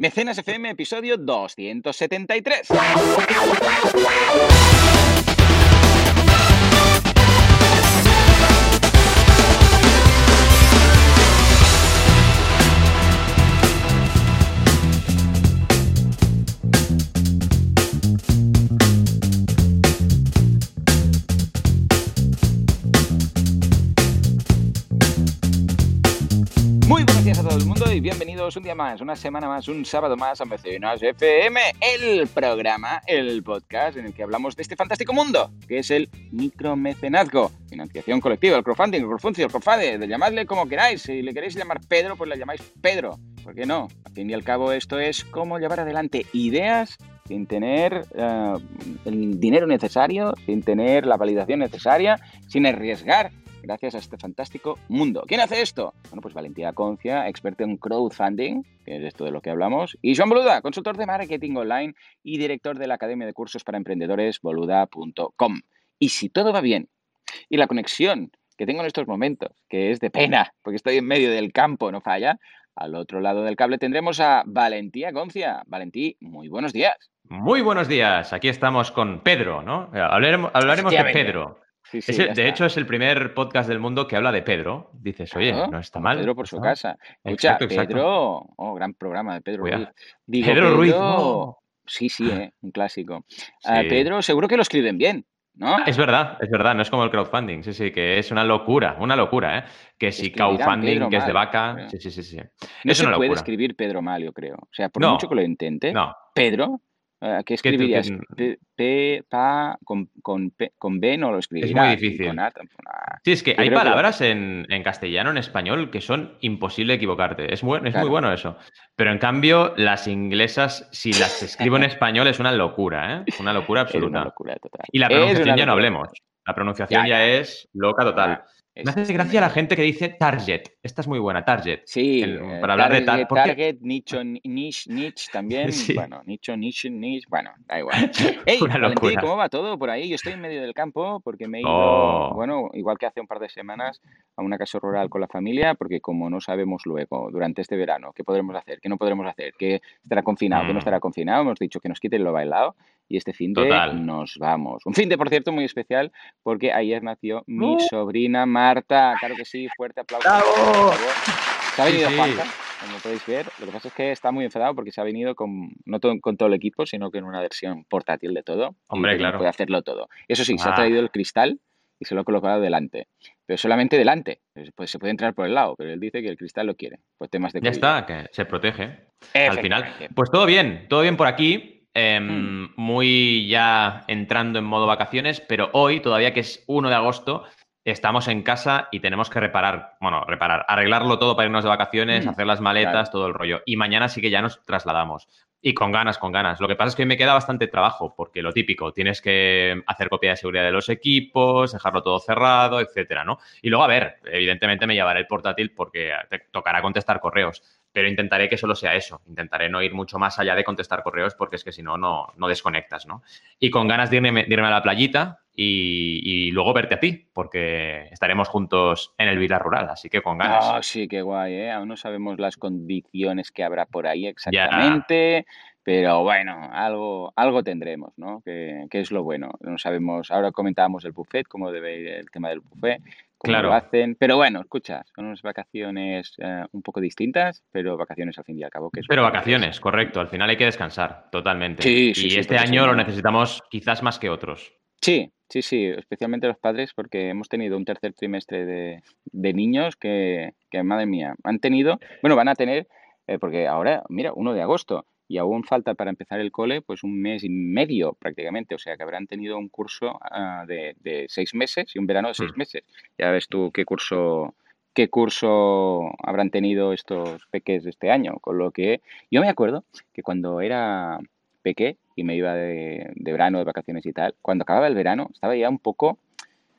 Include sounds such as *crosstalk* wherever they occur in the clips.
Mecenas FM, episodio 273. Todo el mundo y bienvenidos un día más, una semana más, un sábado más a Mecenas FM, el programa, el podcast en el que hablamos de este fantástico mundo, que es el micromecenazgo, financiación colectiva, el crowdfunding, el crowdfunding, el crowdfunding, llamadle como queráis. Si le queréis llamar Pedro, pues le llamáis Pedro. ¿Por qué no? Al fin y al cabo esto es cómo llevar adelante ideas sin tener eh, el dinero necesario, sin tener la validación necesaria, sin arriesgar gracias a este fantástico mundo. ¿Quién hace esto? Bueno, pues Valentía Concia, experto en crowdfunding, que es esto de lo que hablamos, y Joan Boluda, consultor de marketing online y director de la Academia de Cursos para Emprendedores, boluda.com. Y si todo va bien, y la conexión que tengo en estos momentos, que es de pena, porque estoy en medio del campo, no falla, al otro lado del cable tendremos a Valentía Concia. Valentí, muy buenos días. Muy buenos días, aquí estamos con Pedro, ¿no? Hablaremos, hablaremos de Pedro. Sí, sí, Es el- ya de hecho, es el primer podcast del mundo que habla de Pedro. Dices, oye, Claro, no está mal. Pedro por su ¿no? casa. Escucha, Exacto, exacto. Pedro, oh, gran programa de Pedro Cuidado. Ruiz. Digo, Pedro Ruiz, no. Sí, sí, eh, un clásico. *laughs* Ah. Pedro, seguro que lo escriben bien, ¿no? Es verdad, es verdad, no es como el crowdfunding, sí, sí, que es una locura, una locura, ¿eh? Que si crowdfunding, que es de vaca, creo. sí, sí, sí, sí. No es se una puede locura. escribir Pedro mal, yo creo. O sea, por No. mucho que lo intente, No, Pedro, ¿qué que tú- escribirías? que- P, P- pa, con, con, P- con B no lo escribirás. y difícil. Con A tampoco. Ah, Sí, es que Yo hay que palabras en, en castellano, en español, que son imposible equivocarte. Es, muy, es Claro. muy bueno eso. Pero en cambio, las inglesas, si las escribo en español, es una locura, ¿eh? Una locura *laughs* Es una absoluta. locura total. Y la Es pronunciación ya no hablemos. La pronunciación Ya, ya, ya. es loca total. Ah, es Me hace gracia tremendo. la gente que dice target. Esta es muy buena, target. Sí, El- eh, para hablar de target, tar- target, nicho, ni- niche, niche también. *laughs* Sí. Bueno, nicho, niche, niche. Bueno, da igual. Hey, *laughs* Una Valentín, locura. ¿cómo va todo por ahí? Yo estoy en medio del campo porque me he ido, Oh. bueno, igual que hace un par de semanas, a una casa rural con la familia, porque como no sabemos luego, durante este verano, qué podremos hacer, qué no podremos hacer, qué estará confinado, qué no Mm. estará confinado, hemos dicho que nos quiten lo bailado y este fin de Total. nos vamos. Un fin de, por cierto, muy especial porque ayer nació mi ¡Oh! sobrina Marta. Claro que sí, fuerte aplauso. ¡Bravo! Se ha venido sí. Juanca, como podéis ver. Lo que pasa es que está muy enfadado porque se ha venido con, no con todo el equipo, sino que en una versión portátil de todo. Hombre, claro. Puede hacerlo todo. Eso sí, se ha Ah. traído el cristal y se lo ha colocado delante. Pero solamente delante. Pues, se puede entrar por el lado, pero él dice que el cristal lo quiere. Pues temas de Ya está, que se protege. Al final. Pues todo bien, todo bien por aquí. Em, Mm. Muy ya entrando en modo vacaciones, pero hoy, todavía que es 1 de agosto, estamos en casa y tenemos que reparar, bueno, reparar, arreglarlo todo para irnos de vacaciones, Mm, hacer las maletas, claro. todo el rollo. Y mañana sí que ya nos trasladamos. Y con ganas, con ganas. Lo que pasa es que hoy me queda bastante trabajo, porque lo típico, tienes que hacer copia de seguridad de los equipos, dejarlo todo cerrado, etcétera, ¿no? Y luego, a ver, evidentemente me llevaré el portátil porque te tocará contestar correos, pero intentaré que solo sea eso. Intentaré no ir mucho más allá de contestar correos porque es que si no, no, desconectas, ¿no? Y con ganas de irme, de irme a la playita y, y luego verte a ti, porque estaremos juntos en el Vila Rural, así que con ganas. Ah, sí, qué guay, ¿eh? Aún no sabemos las condiciones que habrá por ahí exactamente, pero bueno, algo, algo tendremos, ¿no? Que, que es lo bueno. No sabemos, ahora comentábamos el buffet, cómo debe ir el tema del buffet, cómo Claro. lo hacen, pero bueno, escucha, son unas vacaciones eh, un poco distintas, pero vacaciones al fin y al cabo. Que es Pero vacaciones, correcto. Al final hay que descansar, totalmente. Sí, sí, y sí, este año lo necesitamos quizás más que otros. Sí, sí, sí, especialmente los padres, porque hemos tenido un tercer trimestre de, de niños que, que, madre mía, han tenido, bueno, van a tener, eh, porque ahora, mira, 1 de agosto, y aún falta para empezar el cole, pues un mes y medio prácticamente, o sea que habrán tenido un curso ah, de, de seis meses y un verano de seis Mm. meses. Ya ves tú qué curso, qué curso habrán tenido estos peques este año, con lo que yo me acuerdo que cuando era peque y me iba de, de verano, de vacaciones y tal, cuando acababa el verano estaba ya un poco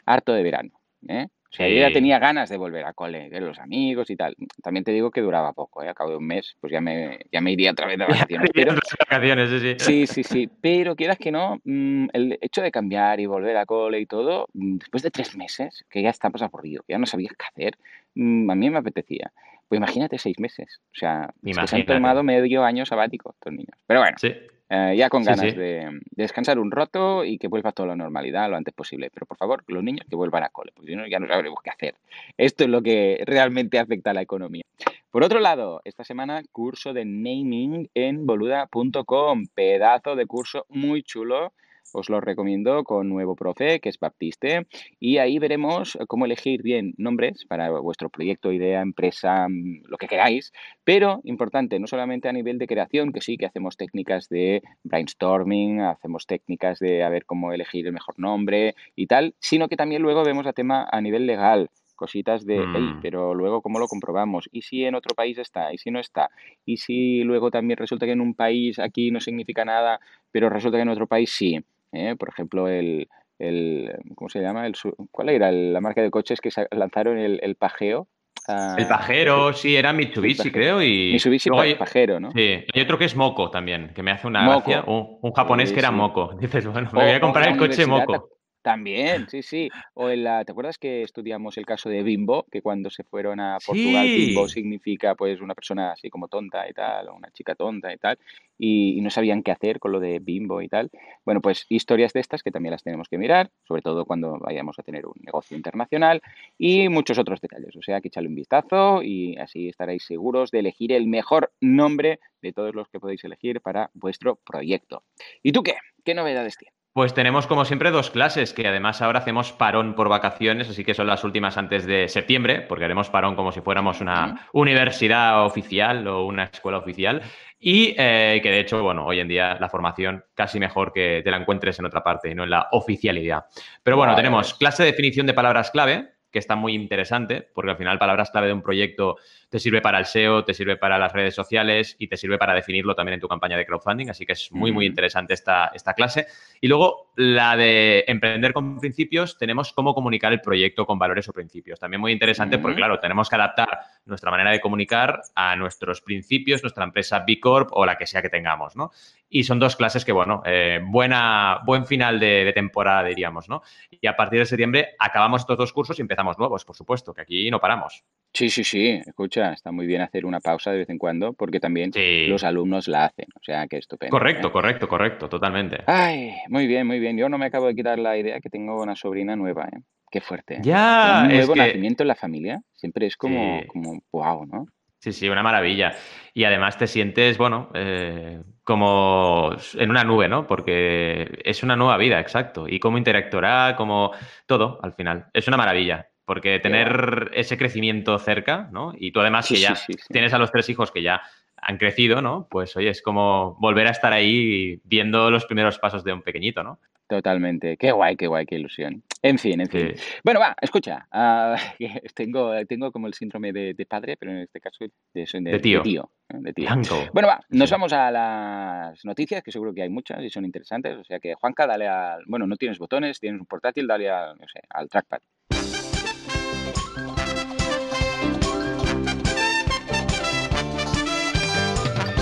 harto de verano. ¿eh? O sea, yo ya tenía ganas de volver a cole, ver los amigos y tal. También te digo que duraba poco, ¿eh? a cabo de un mes, pues ya me, ya me iría otra vez de *laughs* vacaciones. Pero, vacaciones, sí, sí. sí, pero quieras que no, mm, el hecho de cambiar y volver a cole y todo, mm, después de tres meses, que ya estabas aburrido, que ya no sabías qué hacer, mm, a mí me apetecía. Pues imagínate seis meses. O sea, es que se han tomado medio año sabático estos niños. Pero bueno, Sí. Eh, ya con Sí, ganas sí. De, de descansar un rato y que vuelva toda la normalidad lo antes posible. Pero por favor, los niños que vuelvan a cole, porque si no ya no sabremos qué hacer. Esto es lo que realmente afecta a la economía. Por otro lado, esta semana curso de naming en boluda.com. Pedazo de curso muy chulo. Os lo recomiendo con nuevo profe, que es Baptiste. Y ahí veremos cómo elegir bien nombres para vuestro proyecto, idea, empresa, mm, lo que queráis. Pero importante, no solamente a nivel de creación, que sí que hacemos técnicas de brainstorming, hacemos técnicas de a ver cómo elegir el mejor nombre y tal, sino que también luego vemos a tema a nivel legal cositas de, "Ey, Mm. pero luego cómo lo comprobamos, y si en otro país está, y si no está, y si luego también resulta que en un país aquí no significa nada, pero resulta que en otro país sí. ¿eh? Por ejemplo, el, el, ¿cómo se llama? El, ¿Cuál era el- la marca de coches que lanzaron el, el Pajeo? Ah, El pajero, sí, era Mitsubishi, Pajero. creo. Y Mitsubishi luego hay, Pajero, ¿no? sí, hay otro que es Moco también, que me hace una Moco. gracia. Un, un japonés Sí, que era sí. Moco. *laughs* Dices, bueno, me voy a comprar el coche Moco. Ta- También, sí, sí. O en la, ¿te acuerdas que estudiamos el caso de Bimbo? Que cuando se fueron a Portugal, Bimbo significa pues una persona así como tonta y tal, o una chica tonta y tal, y, y no sabían qué hacer con lo de Bimbo y tal. Bueno, pues historias de estas que también las tenemos que mirar, sobre todo cuando vayamos a tener un negocio internacional y muchos otros detalles. O sea, que echarle un vistazo y así estaréis seguros de elegir el mejor nombre de todos los que podéis elegir para vuestro proyecto. ¿Y tú qué? ¿Qué novedades tienes? Pues tenemos, como siempre, dos clases, que además ahora hacemos parón por vacaciones, así que son las últimas antes de septiembre, porque haremos parón como si fuéramos una universidad oficial o una escuela oficial. Y eh, que de hecho, bueno, hoy en día la formación casi mejor que te la encuentres en otra parte y no en la oficialidad. Pero bueno, tenemos clase de definición de palabras clave, que está muy interesante, porque al final palabras clave de un proyecto te sirve para el SEO, te sirve para las redes sociales y te sirve para definirlo también en tu campaña de crowdfunding, así que es muy, muy interesante esta, esta clase. Y luego la de emprender con principios, tenemos cómo comunicar el proyecto con valores o principios. También muy interesante porque, claro, tenemos que adaptar nuestra manera de comunicar a nuestros principios, nuestra empresa B Corp o la que sea que tengamos, ¿no? Y son dos clases que, bueno, eh, buena, buen final de, de temporada, diríamos, ¿no? Y a partir de septiembre acabamos estos dos cursos y empezamos nuevos, por supuesto, que aquí no paramos. Sí, sí, sí, escucha, está muy bien hacer una pausa de vez en cuando porque también Sí. los alumnos la hacen, o sea que estupendo. Correcto, ¿eh? correcto, correcto, totalmente. Ay, muy bien, muy bien. Yo no me acabo de quitar la idea que tengo una sobrina nueva, ¿eh? Qué fuerte. ¿eh? Ya, Un es nuevo que... nacimiento en la familia siempre es como, Sí. como wow, ¿no? Sí, sí, una maravilla. Y además te sientes, bueno, eh, como en una nube, ¿no? Porque es una nueva vida, exacto. Y cómo interactuará, como todo, al final. Es una maravilla. Porque tener ese crecimiento cerca, ¿no? Y tú además Sí, que ya sí, sí, sí. tienes a los tres hijos que ya han crecido, ¿no? Pues oye, es como volver a estar ahí viendo los primeros pasos de un pequeñito, ¿no? Totalmente. Qué guay, qué guay, qué ilusión. En fin, en fin. Sí. Bueno, va, escucha. *laughs* que tengo, tengo como el síndrome de, de padre, pero en este caso de, de- De tío. ¿eh? de tío. Bueno, va, nos Sí. vamos a las noticias, que seguro que hay muchas y son interesantes. O sea que, Juanca, dale al. Bueno, no tienes botones, tienes un portátil, dale al, no sé, al trackpad.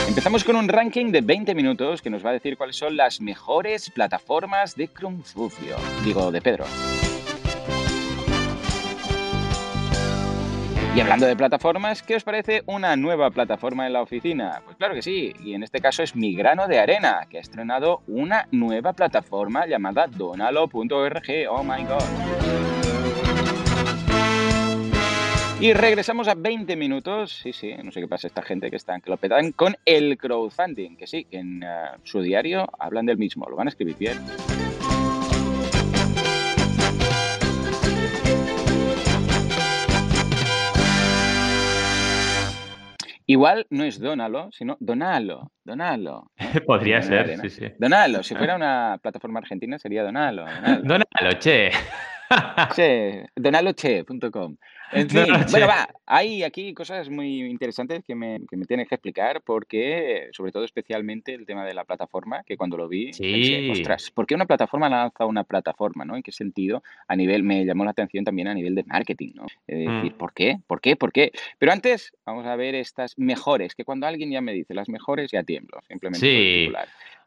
Empezamos con un ranking de 20 minutos que nos va a decir cuáles son las mejores plataformas de Crunfufio. Digo, de Pedro. Y hablando de plataformas, ¿qué os parece una nueva plataforma en la oficina? Pues claro que sí, y en este caso es Mi Grano de Arena, que ha estrenado una nueva plataforma llamada donalo.org. Oh my god. Y regresamos a 20 minutos, sí, sí, no sé qué pasa esta gente que están, que lo petan con el crowdfunding, que sí, que en eh, su diario hablan del mismo, lo van a escribir bien. Igual no es Donalo, sino Donalo, Donalo. *laughs* Podría ser, sí, sí. Donalo, si fuera una plataforma argentina sería Donalo. Donalo. Dónalo, che. *laughs* Che, donaloche.com. En fin, Donaloche. bueno, va, hay aquí cosas muy interesantes que me, que me tienes que explicar porque, sobre todo especialmente el tema de la plataforma, que cuando lo vi pensé, Sí. ostras, ¿por qué una plataforma lanza una plataforma, no? ¿En qué sentido? A nivel, me llamó la atención también a nivel de marketing, ¿no? Es decir, Mm. ¿por qué? ¿Por qué? ¿Por qué? Pero antes vamos a ver estas mejores, que cuando alguien ya me dice las mejores ya tiemblo, simplemente Sí.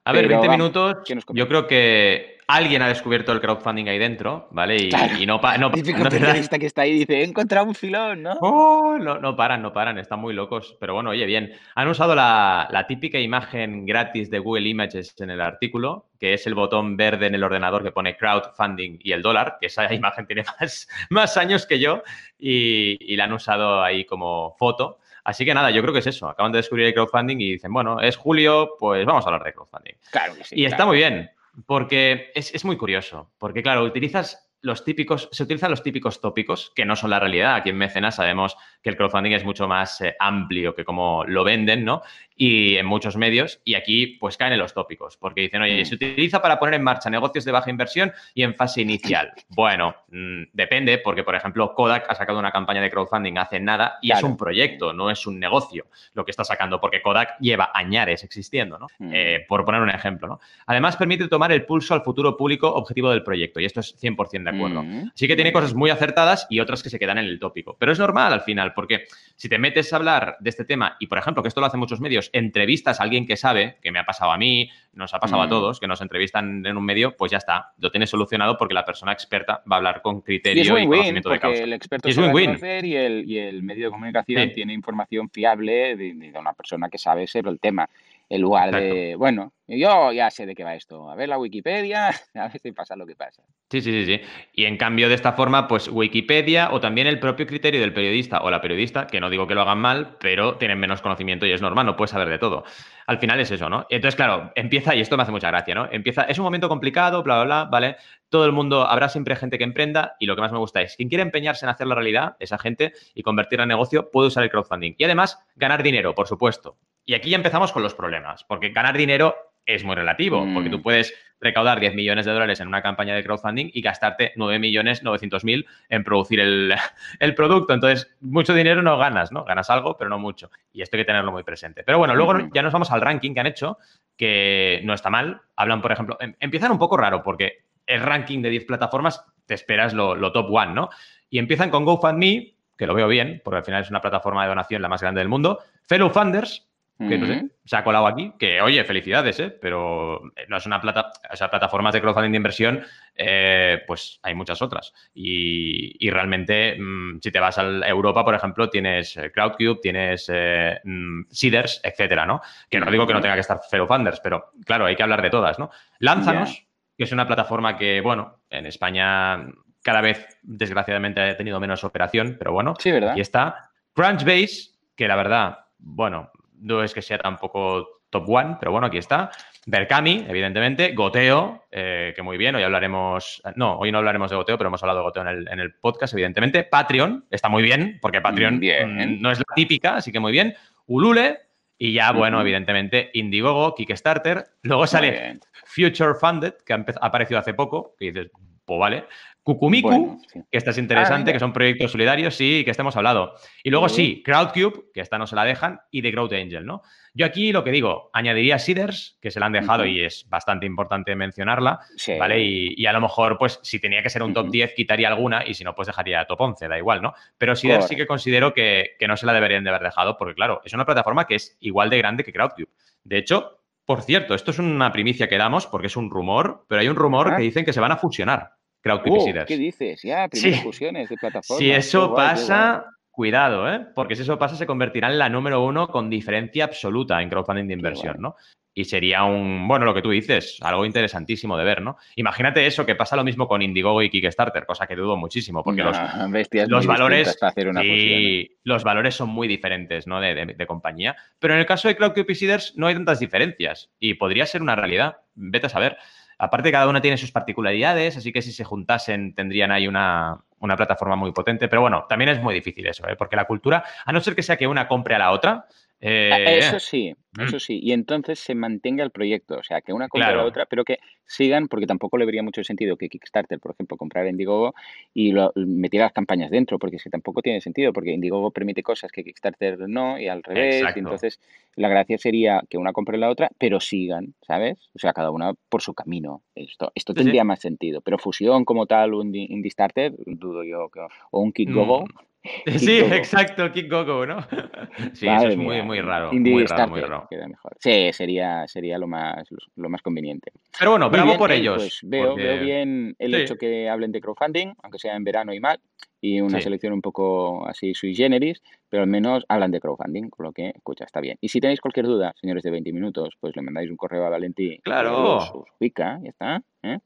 A ver, Pero 20 vamos, minutos, ¿qué nos yo creo que alguien ha descubierto el crowdfunding ahí dentro, ¿vale? Y, no, pa, no, Típico periodista que está ahí dice, he encontrado un filón, ¿no? Oh, no, no paran, no paran, están muy locos. Pero bueno, oye, bien. Han usado la, la, típica imagen gratis de Google Images en el artículo, que es el botón verde en el ordenador que pone crowdfunding y el dólar, que esa *laughs* imagen tiene más, más años que yo, y, y la han usado ahí como foto. Así que nada, yo creo que es eso. Acaban de descubrir el crowdfunding y dicen, bueno, es julio, pues vamos a hablar de crowdfunding. Claro que sí. Y está muy bien. Porque es, es, muy curioso, porque claro, utilizas los típicos, se utilizan los típicos tópicos que no son la realidad. Aquí en Mecenas sabemos que el crowdfunding es mucho más eh, amplio que como lo venden, ¿no? Y en muchos medios, y aquí pues caen en los tópicos, porque dicen, oye, se utiliza para poner en marcha negocios de baja inversión y en fase inicial. *laughs* Bueno, mmm, depende, porque por ejemplo Kodak ha sacado una campaña de crowdfunding hace nada y claro. es un proyecto, no es un negocio lo que está sacando, porque Kodak lleva añares existiendo, ¿no? Mm. Eh, por poner un ejemplo, ¿no? Además permite tomar el pulso al futuro público objetivo del proyecto, y esto es 100% de acuerdo. Mm. Sí que tiene cosas muy acertadas y otras que se quedan en el tópico, pero es normal al final, porque si te metes a hablar de este tema y, por ejemplo, que esto lo hacen muchos medios, entrevistas a alguien que sabe, que me ha pasado a mí, nos ha pasado mm. a todos, que nos entrevistan en un medio, pues ya está, lo tienes solucionado porque la persona experta va a hablar con criterio y, win -win, y conocimiento de causa. El experto es win -win. Y, el, y el medio de comunicación sí. tiene información fiable de, de, una persona que sabe sobre el tema. En lugar Exacto. de, bueno, yo ya sé de qué va esto. A ver la Wikipedia, *laughs* a ver si pasa lo que pasa. Sí, sí, sí, sí. Y en cambio, de esta forma, pues Wikipedia o también el propio criterio del periodista o la periodista, que no digo que lo hagan mal, pero tienen menos conocimiento y es normal, no puedes saber de todo. Al final es eso, ¿no? Entonces, claro, empieza, y esto me hace mucha gracia, ¿no? Empieza, es un momento complicado, bla, bla, bla, ¿vale? Todo el mundo, habrá siempre gente que emprenda y lo que más me gusta es, quien quiere empeñarse en hacer la realidad, esa gente, y convertirla en negocio, puede usar el crowdfunding. Y además, ganar dinero, por supuesto. Y aquí ya empezamos con los problemas, porque ganar dinero es muy relativo, mm. porque tú puedes recaudar 10 millones de dólares en una campaña de crowdfunding y gastarte 9 millones 900 mil en producir el, *laughs* el, producto. Entonces, mucho dinero no ganas, ¿no? Ganas algo, pero no mucho. Y esto hay que tenerlo muy presente. Pero bueno, luego ya nos vamos al ranking que han hecho, que no está mal. Hablan, por ejemplo, em, empiezan un poco raro porque el ranking de 10 plataformas te esperas lo, lo top one, ¿no? Y empiezan con GoFundMe, que lo veo bien, porque al final es una plataforma de donación la más grande del mundo. Fellow Funders, que no sé, se ha colado aquí, que oye, felicidades, ¿eh? pero no es una plata, o sea, plataformas de crowdfunding de inversión, eh, pues hay muchas otras. Y, y realmente, mmm, si te vas a Europa, por ejemplo, tienes Crowdcube, tienes eh, mmm, Seeders, etcétera, ¿no? Que no digo que no tenga que estar Fellow Funders, pero claro, hay que hablar de todas, ¿no? Lánzanos, yeah. que es una plataforma que, bueno, en España cada vez, desgraciadamente, ha tenido menos operación, pero bueno, sí, ¿verdad? y está. Crunchbase, que la verdad, bueno, no es que sea tampoco top one, pero bueno, aquí está. Berkami, evidentemente, Goteo, eh, que muy bien, hoy hablaremos, no, hoy no hablaremos de Goteo, pero hemos hablado de Goteo en el, en el podcast, evidentemente. Patreon, está muy bien, porque Patreon bien. no es la típica, así que muy bien. Ulule, y ya, bueno, uh -huh. evidentemente, Indiegogo, Kickstarter. Luego sale Future Funded, que ha aparecido hace poco, que dices, pues vale. Kukumiku, bueno, sí. que esta es interesante, ah, que son proyectos solidarios, sí, que estemos hablado. Y luego sí, Crowdcube, que esta no se la dejan, y The Growth Angel, ¿no? Yo aquí lo que digo, añadiría Seeders, que se la han dejado uh -huh. y es bastante importante mencionarla, sí. ¿vale? Y, y, a lo mejor, pues, si tenía que ser un top uh -huh. 10, quitaría alguna y si no, pues dejaría top 11, da igual, ¿no? Pero Seeders Correcto. sí que considero que, que no se la deberían de haber dejado porque, claro, es una plataforma que es igual de grande que Crowdcube. De hecho, por cierto, esto es una primicia que damos porque es un rumor, pero hay un rumor ah. que dicen que se van a fusionar. Crowdcube oh, ¿Qué dices? Ya, primeras sí. fusiones de plataformas. Si eso pasa, cuidado, ¿eh? Porque si eso pasa, se convertirá en la número uno con diferencia absoluta en crowdfunding de inversión, ¿no? Y sería un, bueno, lo que tú dices, algo interesantísimo de ver, ¿no? Imagínate eso, que pasa lo mismo con Indiegogo y Kickstarter, cosa que dudo muchísimo, porque no, los, *laughs* los valores y los valores son muy diferentes, ¿no? De, de, de, compañía. Pero en el caso de Seeders no hay tantas diferencias y podría ser una realidad. Vete a saber. Aparte, cada una tiene sus particularidades, así que si se juntasen tendrían ahí una, una plataforma muy potente. Pero bueno, también es muy difícil eso, ¿eh? porque la cultura, a no ser que sea que una compre a la otra, eh, eso sí, eso sí. Y entonces se mantenga el proyecto. O sea, que una compra claro. la otra, pero que sigan, porque tampoco le vería mucho sentido que Kickstarter, por ejemplo, comprara Indiegogo y lo, metiera las campañas dentro, porque es que tampoco tiene sentido, porque Indiegogo permite cosas que Kickstarter no, y al revés. Exacto. Entonces la gracia sería que una compre la otra, pero sigan, ¿sabes? O sea, cada una por su camino. Esto, esto tendría sí. más sentido. Pero fusión como tal, un Indie Starter, dudo yo, que, o un Kickgogo. Mm *laughs* Sí, exacto, King Coco, ¿no? *laughs* Sí, eso es muy, muy raro. muy raro, muy raro. Queda mejor. Sí, sería, sería lo, más, lo más conveniente. Pero bueno, bravo por ellos. Pues veo, veo bien el hecho que hablen de crowdfunding, aunque sea en verano y mal, y una selección un poco así sui generis, pero al menos hablan de crowdfunding, con lo que, escucha, está bien. Y si tenéis cualquier duda, señores de 20 minutos, pues le mandáis un correo a Valentí. Claro. Os ubica, ya está. ¿eh?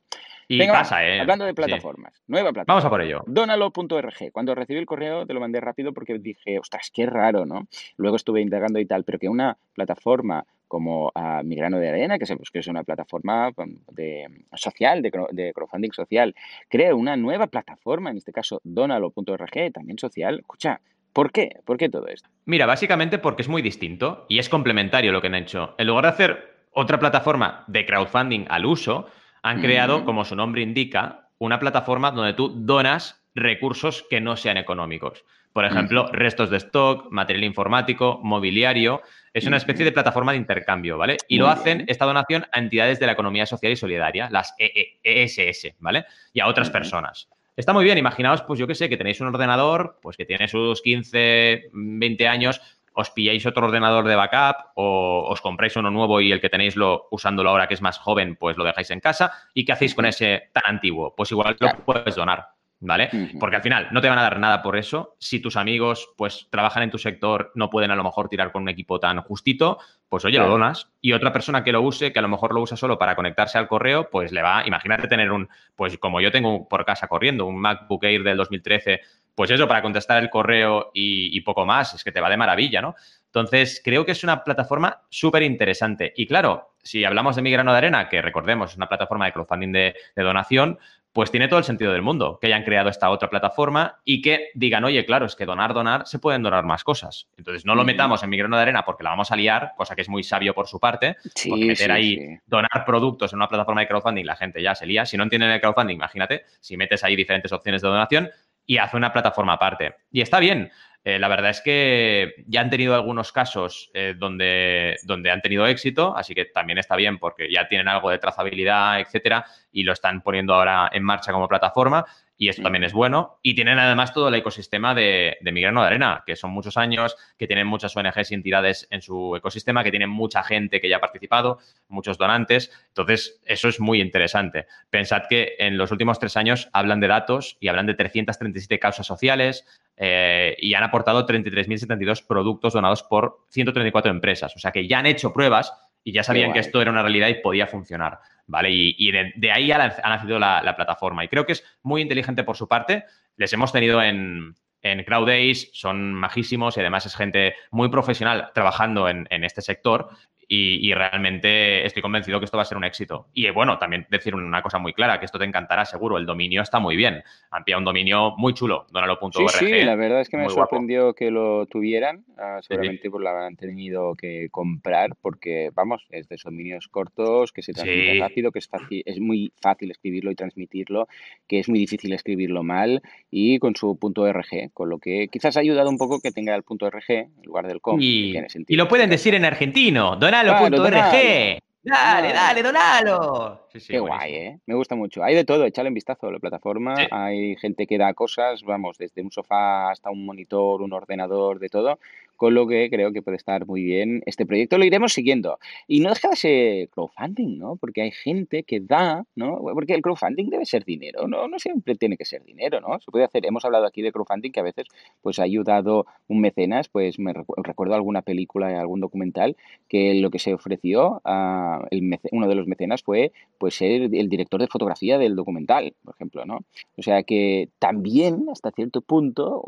Y pasa, ¿eh? Hablando de plataformas, nueva plataforma. Vamos a por ello. Donalo.org. Cuando recibí el correo te lo mandé rápido porque dije, ostras, qué raro, ¿no? Luego estuve indagando y tal, pero que una plataforma como a Mi Grano de Arena, que, que es una plataforma de, social, de, crowdfunding social, cree una nueva plataforma, en este caso donalo.org, también social. Escucha, ¿Por qué? ¿Por qué todo esto? Mira, básicamente porque es muy distinto y es complementario lo que han hecho. En lugar de hacer otra plataforma de crowdfunding al uso, han creado, como su nombre indica, una plataforma donde tú donas recursos que no sean económicos. Por ejemplo, restos de stock, material informático, mobiliario. Es una especie de plataforma de intercambio, ¿vale? Y lo hacen esta donación a entidades de la economía social y solidaria, las ESS, e ¿vale? Y a otras personas. Está muy bien, imaginaos, pues yo qué sé, que tenéis un ordenador, pues que tiene sus 15, 20 años, os pilláis otro ordenador de backup o os compráis uno nuevo y el que tenéis lo, usándolo ahora que es más joven, pues lo dejáis en casa. ¿Y qué hacéis con ese tan antiguo? Pues igual lo puedes donar. ¿Vale? Porque al final no te van a dar nada por eso. Si tus amigos, pues, trabajan en tu sector, no pueden a lo mejor tirar con un equipo tan justito, pues oye, lo donas. Y otra persona que lo use, que a lo mejor lo usa solo para conectarse al correo, pues le va, imagínate tener un, pues como yo tengo por casa corriendo, un MacBook Air del 2013 pues eso, para contestar el correo y, poco más, es que te va de maravilla, ¿no? Entonces, creo que es una plataforma súper interesante. Y claro, si hablamos de Mi Grano de Arena, que recordemos, es una plataforma de crowdfunding de, donación, pues tiene todo el sentido del mundo que hayan creado esta otra plataforma y que digan, oye, claro, es que donar, donar, se pueden donar más cosas. Entonces, no lo metamos en mi grano de arena porque la vamos a liar, cosa que es muy sabio por su parte, porque meter ahí, donar productos en una plataforma de crowdfunding, la gente ya se lía. Si no entienden el crowdfunding, imagínate, si metes ahí diferentes opciones de donación, y hace una plataforma aparte. Y está bien. Eh, la verdad es que ya han tenido algunos casos eh, donde, donde han tenido éxito, así que también está bien porque ya tienen algo de trazabilidad, etcétera, y lo están poniendo ahora en marcha como plataforma y eso también es bueno. Y tienen además todo el ecosistema de, de de Arena, que son muchos años, que tienen muchas ONGs y entidades en su ecosistema, que tienen mucha gente que ya ha participado, muchos donantes. Entonces, eso es muy interesante. Pensad que en los últimos tres años hablan de datos y hablan de 337 causas sociales eh, y han aportado 33.072 productos donados por 134 empresas. O sea que ya han hecho pruebas y ya sabían que esto era una realidad y podía funcionar. ¿Vale? Y, de, ahí ha, nacido la, plataforma. Y creo que es muy inteligente por su parte. Les hemos tenido en, en Crowd Days, son majísimos y además es gente muy profesional trabajando en, en este sector y, realmente estoy convencido que esto va a ser un éxito. Y bueno, también decir una cosa muy clara, que esto te encantará seguro, el dominio está muy bien. Amplia un dominio muy chulo, donalo.org. Sí, sí, la verdad es que me sorprendió que lo tuvieran, uh, seguramente pues lo habrán tenido que comprar porque, vamos, es de dominios cortos, que se transmite rápido, que es, fácil, es muy fácil escribirlo y transmitirlo, que es muy difícil escribirlo mal y con su punto .org, con lo que quizás ha ayudado un poco que tenga el punto .org en lugar del com. Y, y lo pueden decir en argentino, donalo.org. Dale, dale, donalo. Qué guay, ¿eh? Me gusta mucho. Hay de todo, échale un vistazo a la plataforma. Hay gente que da cosas, vamos, desde un sofá hasta un monitor, un ordenador, de todo con lo que creo que puede estar muy bien este proyecto. Lo iremos siguiendo. Y no deja de ser crowdfunding, ¿no? Porque hay gente que da, ¿no? Porque el crowdfunding debe ser dinero, ¿no? No siempre tiene que ser dinero, ¿no? Se puede hacer, hemos hablado aquí de crowdfunding que a veces pues ha ayudado un mecenas, pues me recuerdo alguna película, algún documental, que lo que se ofreció a el uno de los mecenas fue pues ser el director de fotografía del documental, por ejemplo, ¿no? O sea que también, hasta cierto punto,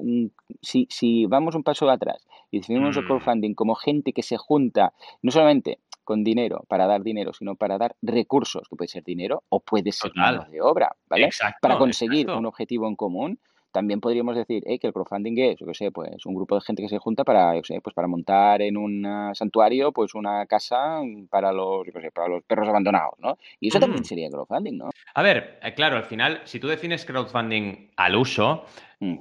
si, si vamos un paso atrás y definimos el mm. crowdfunding como gente que se junta no solamente con dinero para dar dinero, sino para dar recursos, que puede ser dinero o puede ser mano de obra, ¿vale? para conseguir un objetivo en común. También podríamos decir que el crowdfunding es, yo qué sé, pues un grupo de gente que se junta para, yo sé, pues para montar en un santuario, pues una casa para los, yo sé, para los perros abandonados, ¿no? Y eso también mm. sería crowdfunding, ¿no? A ver, eh, claro, al final, si tú defines crowdfunding al uso,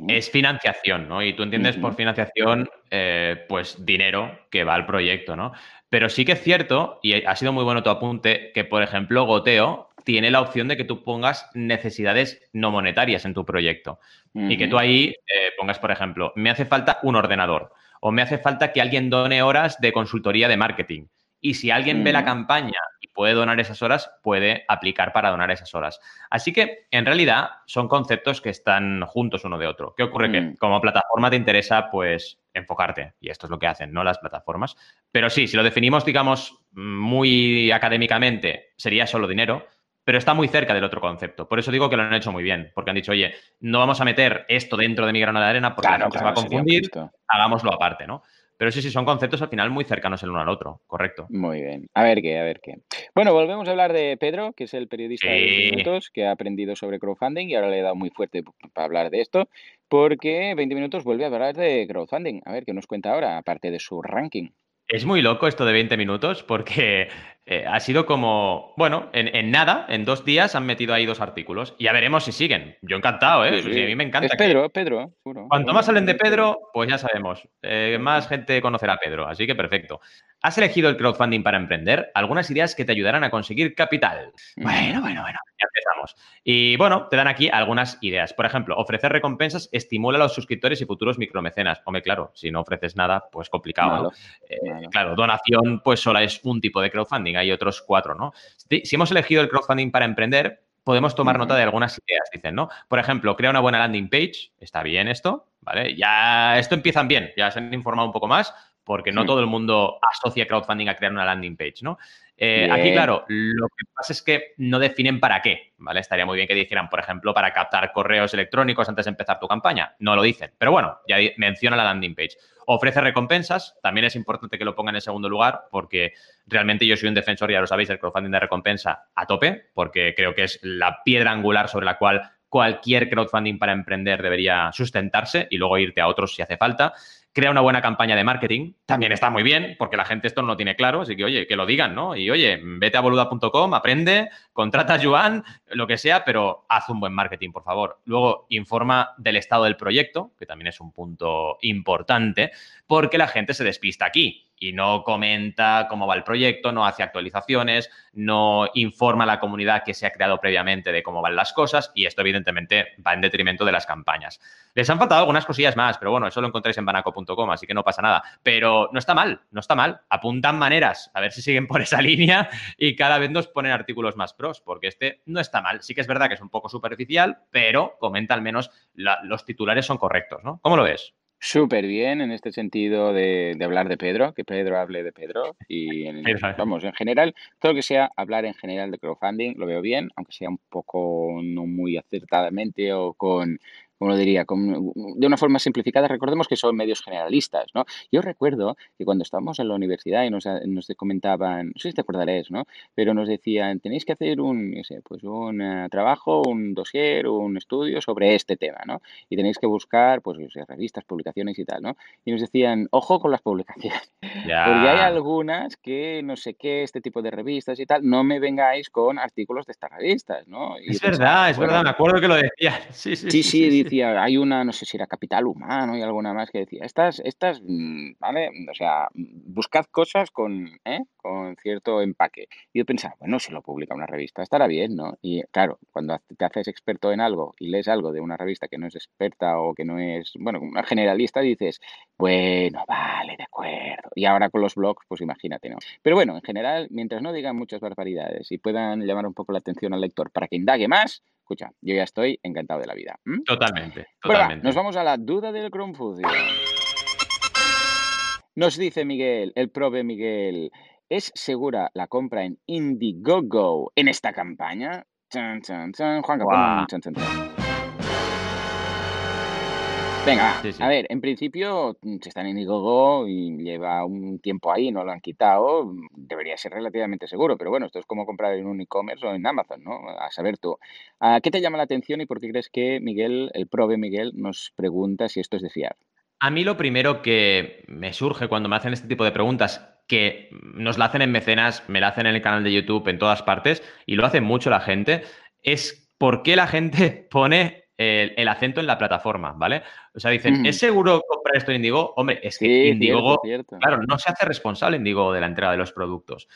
es financiación, ¿no? Y tú entiendes por financiación, eh, pues dinero que va al proyecto, ¿no? Pero sí que es cierto, y ha sido muy bueno tu apunte, que por ejemplo Goteo tiene la opción de que tú pongas necesidades no monetarias en tu proyecto. Y que tú ahí eh, pongas, por ejemplo, me hace falta un ordenador o me hace falta que alguien done horas de consultoría de marketing. Y si alguien ve la campaña y puede donar esas horas, puede aplicar para donar esas horas. Así que, en realidad, son conceptos que están juntos uno de otro. ¿Qué ocurre? Que mm. como plataforma te interesa, pues, enfocarte. Y esto es lo que hacen, ¿no? Las plataformas. Pero sí, si lo definimos, digamos, muy académicamente, sería solo dinero pero está muy cerca del otro concepto. Por eso digo que lo han hecho muy bien, porque han dicho, oye, no vamos a meter esto dentro de mi grano de arena porque se va a confundir, hagámoslo aparte, ¿no? Pero sí, sí, son conceptos al final muy cercanos el uno al otro, correcto. Muy bien. A ver qué, a ver qué. Bueno, volvemos a hablar de Pedro, que es el periodista de 20 minutos que ha aprendido sobre crowdfunding y ahora le he dado muy fuerte para hablar de esto, porque 20 minutos vuelve a hablar de crowdfunding. A ver qué nos cuenta ahora, aparte de su ranking. Es muy loco esto de 20 minutos porque eh, ha sido como, bueno, en, nada, en dos días han metido ahí dos artículos. Y ya veremos si siguen. Yo encantado, ¿eh? a mí me encanta. Es Pedro, Pedro. Cuanto más hablen de Pedro, pues ya sabemos. Eh, más gente conocerá a Pedro, así que perfecto. ¿Has elegido el crowdfunding para emprender? Algunas ideas que te ayudarán a conseguir capital. Bueno, bueno, bueno, ya empezamos. Y bueno, te dan aquí algunas ideas. Por ejemplo, ofrecer recompensas estimula a los suscriptores y futuros micromecenas. Hombre, claro, si no ofreces nada, pues complicado. Eh, claro, donación, pues solo es un tipo de crowdfunding hay otros cuatro, ¿no? Si, hemos elegido el crowdfunding para emprender, podemos tomar nota de algunas ideas, dicen, ¿no? Por ejemplo, crea una buena landing page, está bien esto, ¿vale? Ya esto empiezan bien, ya se han informado un poco más, porque no todo el mundo asocia crowdfunding a crear una landing page, ¿no? Eh, aquí, claro, lo que pasa es que no definen para qué, ¿vale? Estaría muy bien que dijeran, por ejemplo, para captar correos electrónicos antes de empezar tu campaña. No lo dicen, pero bueno, ya menciona la landing page. Ofrece recompensas, también es importante que lo pongan en segundo lugar porque realmente yo soy un defensor, ya lo sabéis, del crowdfunding de recompensa a tope, porque creo que es la piedra angular sobre la cual cualquier crowdfunding para emprender debería sustentarse y luego irte a otros si hace falta crea una buena campaña de marketing. También está muy bien, porque la gente esto no lo tiene claro, así que, oye, que lo digan, ¿no? Y, oye, vete a boluda.com, aprende, contrata a Joan, lo que sea, pero haz un buen marketing, por favor. Luego, informa del estado del proyecto, que también es un punto importante, porque la gente se despista aquí y no comenta cómo va el proyecto, no hace actualizaciones, no informa a la comunidad que se ha creado previamente de cómo van las cosas y esto evidentemente va en detrimento de las campañas. Les han faltado algunas cosillas más, pero bueno, eso lo encontráis en banaco.com, así que no pasa nada. Pero no está mal, no está mal. Apuntan maneras, a ver si siguen por esa *laughs* línea y cada vez nos ponen artículos más pros, porque este no está mal. Sí que es verdad que es un poco superficial, pero comenta al menos los titulares son correctos, ¿no? ¿Cómo lo ves? Súper bien en este sentido de, hablar de Pedro, que Pedro hable de Pedro. Y vamos, en general, todo lo que sea hablar en general de crowdfunding lo veo bien, aunque sea un poco no muy acertadamente o con como lo diría, de una forma simplificada, recordemos que son medios generalistas, ¿no? Yo recuerdo que cuando estábamos en la universidad y nos, nos comentaban, no sé si te acordarás, ¿no? Pero nos decían, tenéis que hacer un, sé, pues un eh, trabajo, un dossier, un estudio sobre este tema, ¿no? Y tenéis que buscar, pues, revistas, publicaciones y tal, ¿no? Y nos decían, ojo con las publicaciones, porque hay algunas que no sé qué, este tipo de revistas y tal, no me vengáis con artículos de estas revistas, ¿no? es verdad, es verdad, me acuerdo que lo decían. *laughs* Sí, sí, sí. sí, decía, hay una, no sé si era Capital Humano y alguna más que decía, estas, estas, mm, ¿vale? O sea, buscad cosas con, ¿eh? con cierto empaque. Y yo pensaba, bueno, si lo publica una revista, estará bien, ¿no? Y claro, cuando te haces experto en algo y lees algo de una revista que no es experta o que no es, bueno, una generalista, dices, bueno, vale, de acuerdo. Y ahora con los blogs, pues imagínate, ¿no? Pero bueno, en general, mientras no digan muchas barbaridades y puedan llamar un poco la atención al lector para que indague más, escucha, yo ya estoy encantado de la vida. Totalmente, totalmente. nos vamos a la duda del Confucio. Nos dice Miguel, el prove Miguel, ¿es segura la compra en Indiegogo en esta campaña? Chan, chan, chan. Juan Venga, a ver, en principio, mm, si está en Indiegogo y lleva un tiempo ahí, no lo han quitado, mm, debería ser relativamente seguro, pero bueno, esto es como comprar en un e-commerce o en Amazon, ¿no? A saber tú. Ah, ¿Qué te llama la atención y por qué crees que Miguel, el prove Miguel, nos pregunta si esto es de fiar? A mí lo primero que me surge cuando me hacen este tipo de preguntas, que nos la hacen en mecenas, me la hacen en el canal de YouTube, en todas partes, y lo hace mucho la gente, es por qué la gente *laughs* pone el, acento en la plataforma, ¿vale? O sea, dicen, ¿es seguro comprar esto en Indigo? Hombre, es que Indiegogo, claro, no se hace responsable Indigo de la entrega de los productos.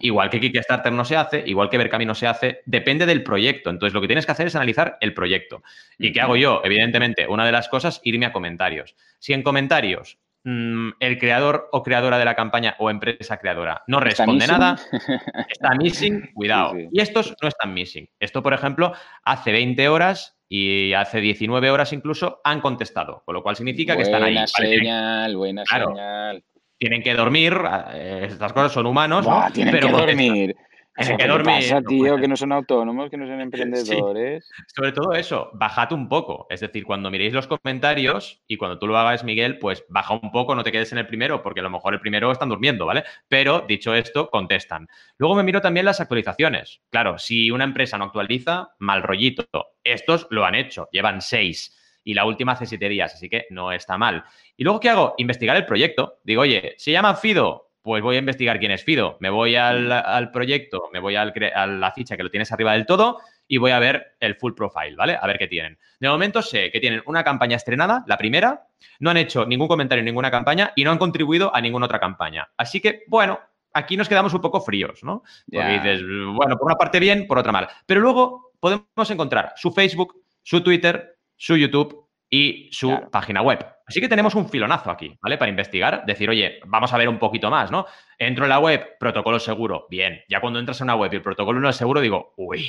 Igual que Kickstarter no se hace, igual que Berkami no se hace, depende del proyecto. Entonces, lo que tienes que hacer es analizar el proyecto. ¿Y qué hago yo? Evidentemente, una de las cosas, irme a comentarios. Si en comentarios mm, el creador o creadora de la campaña o empresa creadora no responde nada, *laughs* está missing, cuidado. Y estos no están missing. Esto, por ejemplo, hace 20 horas y hace 19 horas incluso han contestado, con lo cual significa que están ahí. Buena señal, buena señal. Tienen que dormir, eh, estas cosas son humanos, tienen que dormir. ¿Qué pasa, tío? que no son autónomos, que no son *laughs* emprendedores. Sobre todo eso, bajad un poco. Es decir, cuando miréis los comentarios y cuando tú lo hagas, Miguel, pues baja un poco, no te quedes en el primero, porque a lo mejor el primero están durmiendo, ¿vale? Pero dicho esto, contestan. Luego me miro también las actualizaciones. Claro, si una empresa no actualiza, mal rollito. Estos lo han hecho, llevan seis y la última hace siete días, así que no está mal. Y luego, ¿qué hago? Investigar el proyecto. Digo, oye, se llama Fido, pues voy a investigar quién es Fido. Me voy al, proyecto, me voy a la ficha que lo tienes arriba del todo y voy a ver el full profile, ¿vale? A ver qué tienen. De momento sé que tienen una campaña estrenada, la primera, no han hecho ningún comentario en ninguna campaña y no han contribuido a ninguna otra campaña. Así que, bueno, aquí nos quedamos un poco fríos, ¿no? Porque dices, bueno, por una parte bien, por otra mal. Pero luego podemos encontrar su Facebook, su Twitter, su YouTube y su página web. Así que tenemos un filonazo aquí, ¿vale? Para investigar, decir, oye, vamos a ver un poquito más, ¿no? Entro en la web, protocolo seguro, bien. Ya cuando entras en una web y el protocolo no es seguro, digo, uy,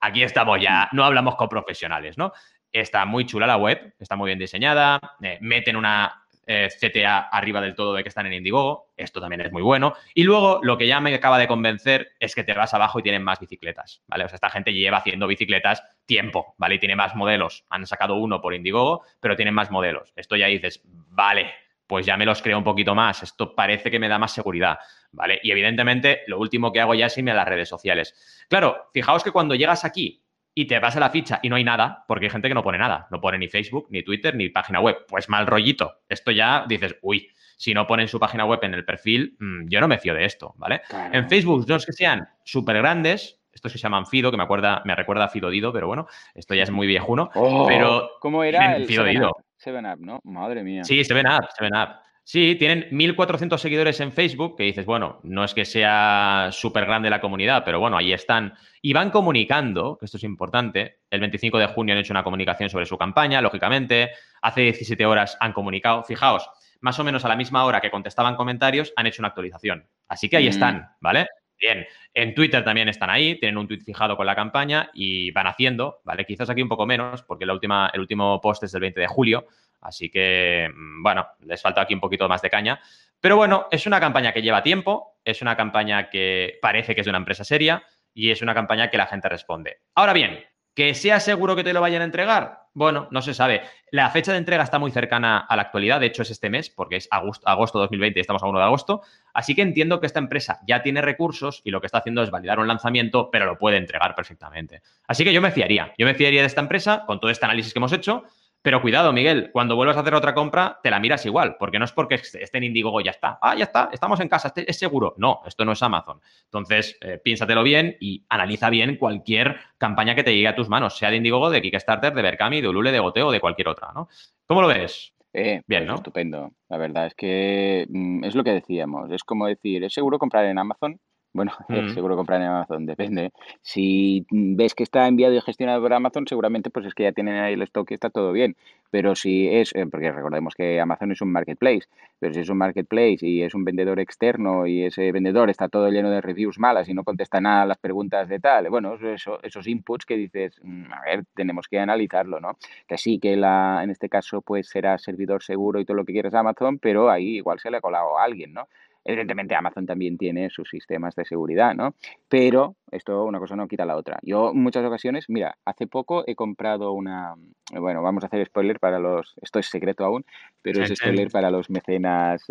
aquí estamos ya, no hablamos con profesionales, ¿no? Está muy chula la web, está muy bien diseñada, eh, meten una eh, CTA arriba del todo de que están en Indiegogo. Esto también es muy bueno. Y luego lo que ya me acaba de convencer es que te vas abajo y tienen más bicicletas, ¿vale? O sea, esta gente lleva haciendo bicicletas tiempo, ¿vale? Y tiene más modelos. Han sacado uno por Indiegogo, pero tienen más modelos. Esto ya dices, vale, pues ya me los creo un poquito más. Esto parece que me da más seguridad, ¿vale? Y evidentemente lo último que hago ya es irme a las redes sociales. Claro, fijaos que cuando llegas aquí y te vas a la ficha y no hay nada, porque hay gente que no pone nada, no pone ni Facebook, ni Twitter, ni página web. Pues mal rollito. Esto ya dices, uy, si no ponen su página web en el perfil, mm, yo no me fío de esto, ¿vale? En Facebook no es que sean súper grandes, estos que se llaman Fido, que me, acuerda, me recuerda a Fido Dido, pero bueno, esto ya es muy viejuno. Oh, pero ¿Cómo era? El Fido Dido. Seven Up, ¿no? Madre mía. Sí, Seven Up, Seven Up. Sí, tienen 1.400 seguidores en Facebook, que dices, bueno, no es que sea súper grande la comunidad, pero bueno, ahí están. Y van comunicando, que esto es importante, el 25 de junio han hecho una comunicación sobre su campaña, lógicamente, hace 17 horas han comunicado, fijaos, más o menos a la misma hora que contestaban comentarios, han hecho una actualización. Así que ahí mm. están, ¿vale? Bien, en Twitter también están ahí, tienen un tweet fijado con la campaña y van haciendo, ¿vale? Quizás aquí un poco menos, porque la última, el último post es del 20 de julio, Así que, mm, bueno, les falta aquí un poquito más de caña. Pero bueno, es una campaña que lleva tiempo, es una campaña que parece que es de una empresa seria y es una campaña que la gente responde. Ahora bien, ¿que sea seguro que te lo vayan a entregar? Bueno, no se sabe. La fecha de entrega está muy cercana a la actualidad, de hecho es este mes, porque es agosto, agosto 2020 y estamos a 1 de agosto. Así que entiendo que esta empresa ya tiene recursos y lo que está haciendo es validar un lanzamiento, pero lo puede entregar perfectamente. Así que yo me fiaría. Yo me fiaría de esta empresa con todo este análisis que hemos hecho pero cuidado, Miguel, cuando vuelvas a hacer otra compra, te la miras igual, porque no es porque esté en Indiegogo ya está. Ah, ya está, estamos en casa, este es seguro. No, esto no es Amazon. Entonces, eh, piénsatelo bien y analiza bien cualquier campaña que te llegue a tus manos, sea de Indiegogo, de Kickstarter, de Berkami, de Ulule, de Goteo o de cualquier otra, ¿no? ¿Cómo lo ves? Eh, bien, ¿no? Estupendo. La verdad es que mm, es lo que decíamos. Es como decir, ¿es seguro comprar en Amazon? Bueno, *laughs* mm. seguro comprar en Amazon, depende. Si ves que está enviado y gestionado por Amazon, seguramente pues es que ya tienen ahí el stock y está todo bien. Pero si es, eh, porque recordemos que Amazon es un marketplace, pero si es un marketplace y es un vendedor externo y ese vendedor está todo lleno de reviews malas y no contesta nada a las preguntas de tal, bueno, eso, esos inputs que dices, mm, a ver, tenemos que analizarlo, ¿no? Que sí, que la, en este caso pues será servidor seguro y todo lo que quieras Amazon, pero ahí igual se le ha colado a alguien, ¿no? Evidentemente Amazon también tiene sus sistemas de seguridad, ¿no? Pero esto una cosa no quita la otra. Yo en muchas ocasiones, mira, hace poco he comprado una, bueno, vamos a hacer spoiler para los, esto es secreto aún, pero es spoiler para los mecenas,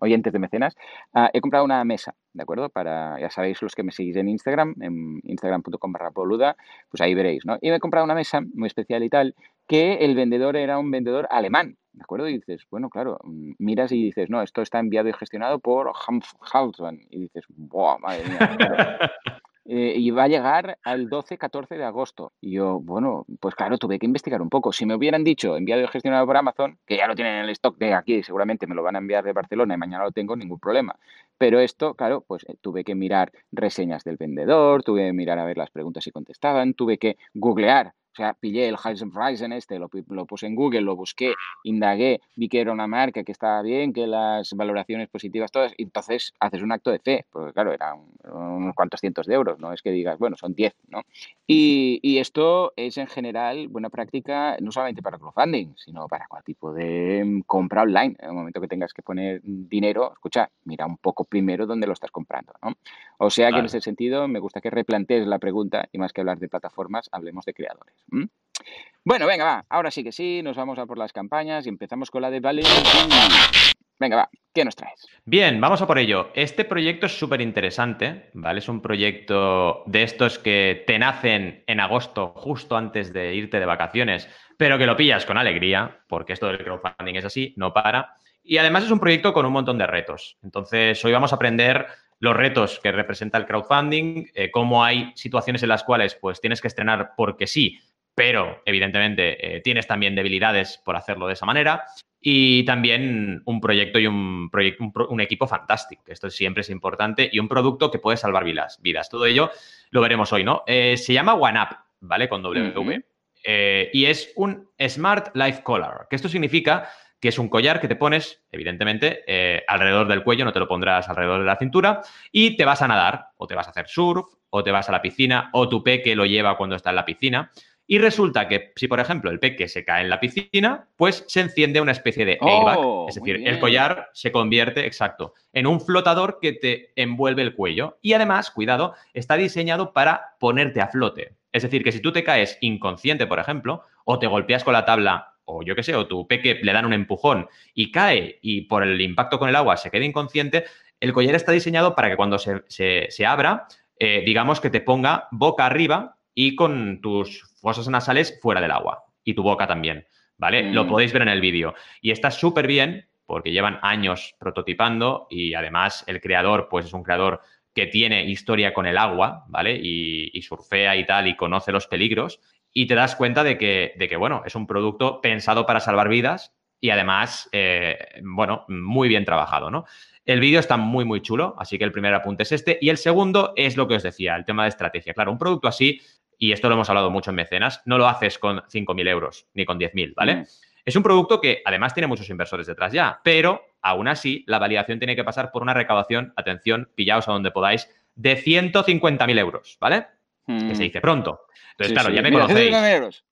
oyentes de mecenas. Ah, he comprado una mesa, ¿de acuerdo? Para, ya sabéis los que me seguís en Instagram, en instagram.com barra poluda, pues ahí veréis, ¿no? Y me he comprado una mesa muy especial y tal, que el vendedor era un vendedor alemán, ¿De acuerdo? Y dices, bueno, claro, mm, miras y dices, no, esto está enviado y gestionado por Halsman. Y dices, ¡buah, madre mía! Y *laughs* eh, y va a llegar al 12-14 de agosto. Y yo, bueno, pues claro, tuve que investigar un poco. Si me hubieran dicho enviado y gestionado por Amazon, que ya lo tienen en el stock de aquí, seguramente me lo van a enviar de Barcelona y mañana lo tengo, ningún problema. Pero esto, claro, pues eh, tuve que mirar reseñas del vendedor, tuve que mirar a ver las preguntas y contestaban, tuve que googlear o sea, pillé el Ryzen este, lo, lo, puse en Google, lo busqué, indagué, vi que era una marca que estaba bien, que las valoraciones positivas todas, y entonces haces un acto de fe, porque claro, eran unos cuantos cientos de euros, no es que digas, bueno, son 10, ¿no? Y, y, esto es en general buena práctica no solamente para crowdfunding, sino para cualquier tipo de mm, compra online. En el momento que tengas que poner dinero, escucha, mira un poco primero dónde lo estás comprando, ¿no? O sea que en ese sentido me gusta que replantees la pregunta y más que hablar de plataformas, hablemos de creadores. Bueno, venga, va. Ahora sí que sí, nos vamos a por las campañas y empezamos con la de Valentín. Venga, va. ¿Qué nos traes? Bien, vamos a por ello. Este proyecto es súper interesante, ¿vale? Es un proyecto de estos que te nacen en agosto, justo antes de irte de vacaciones, pero que lo pillas con alegría, porque esto del crowdfunding es así, no para. Y además es un proyecto con un montón de retos. Entonces, hoy vamos a aprender los retos que representa el crowdfunding, eh, cómo hay situaciones en las cuales pues tienes que estrenar porque sí, pero evidentemente eh, tienes también debilidades por hacerlo de esa manera y también un proyecto y un, un, equipo fantástico, que esto siempre es importante, y un producto que puede salvar vidas. vidas. Todo ello lo veremos hoy, ¿no? Eh, se llama OneUp, ¿vale? Con W. y es un Smart Life Collar, que esto significa que es un collar que te pones, evidentemente, eh, alrededor del cuello, no te lo pondrás alrededor de la cintura, y te vas a nadar, o te vas a hacer surf, o te vas a la piscina, o tu peque lo lleva cuando está en la piscina. Y resulta que si, por ejemplo, el peque se cae en la piscina, pues se enciende una especie de airbag. Oh, es decir, el collar se convierte, exacto, en un flotador que te envuelve el cuello. Y además, cuidado, está diseñado para ponerte a flote. Es decir, que si tú te caes inconsciente, por ejemplo, o te golpeas con la tabla o yo qué sé, o tu peque le dan un empujón y cae y por el impacto con el agua se queda inconsciente, el collar está diseñado para que cuando se, abra, eh, digamos que te ponga boca arriba y con tus fosas nasales fuera del agua y tu boca también, ¿vale? Lo mm. podéis ver en el vídeo. Y está súper bien porque llevan años prototipando y además el creador, pues es un creador que tiene historia con el agua, ¿vale? Y, y surfea y tal y conoce los peligros y te das cuenta de que, de que, bueno, es un producto pensado para salvar vidas y además, eh, bueno, muy bien trabajado, ¿no? El vídeo está muy, muy chulo, así que el primer apunte es este. Y el segundo es lo que os decía, el tema de estrategia. Claro, un producto así, y esto lo hemos hablado mucho en mecenas, no lo haces con 5.000 euros ni con 10.000, ¿vale? Mm. Es un producto que además tiene muchos inversores detrás ya, pero aún así la validación tiene que pasar por una recaudación, atención, pillaos a donde podáis, de 150.000 euros, ¿vale? Que se mm. dice pronto. Entonces, claro, ya me conocéis.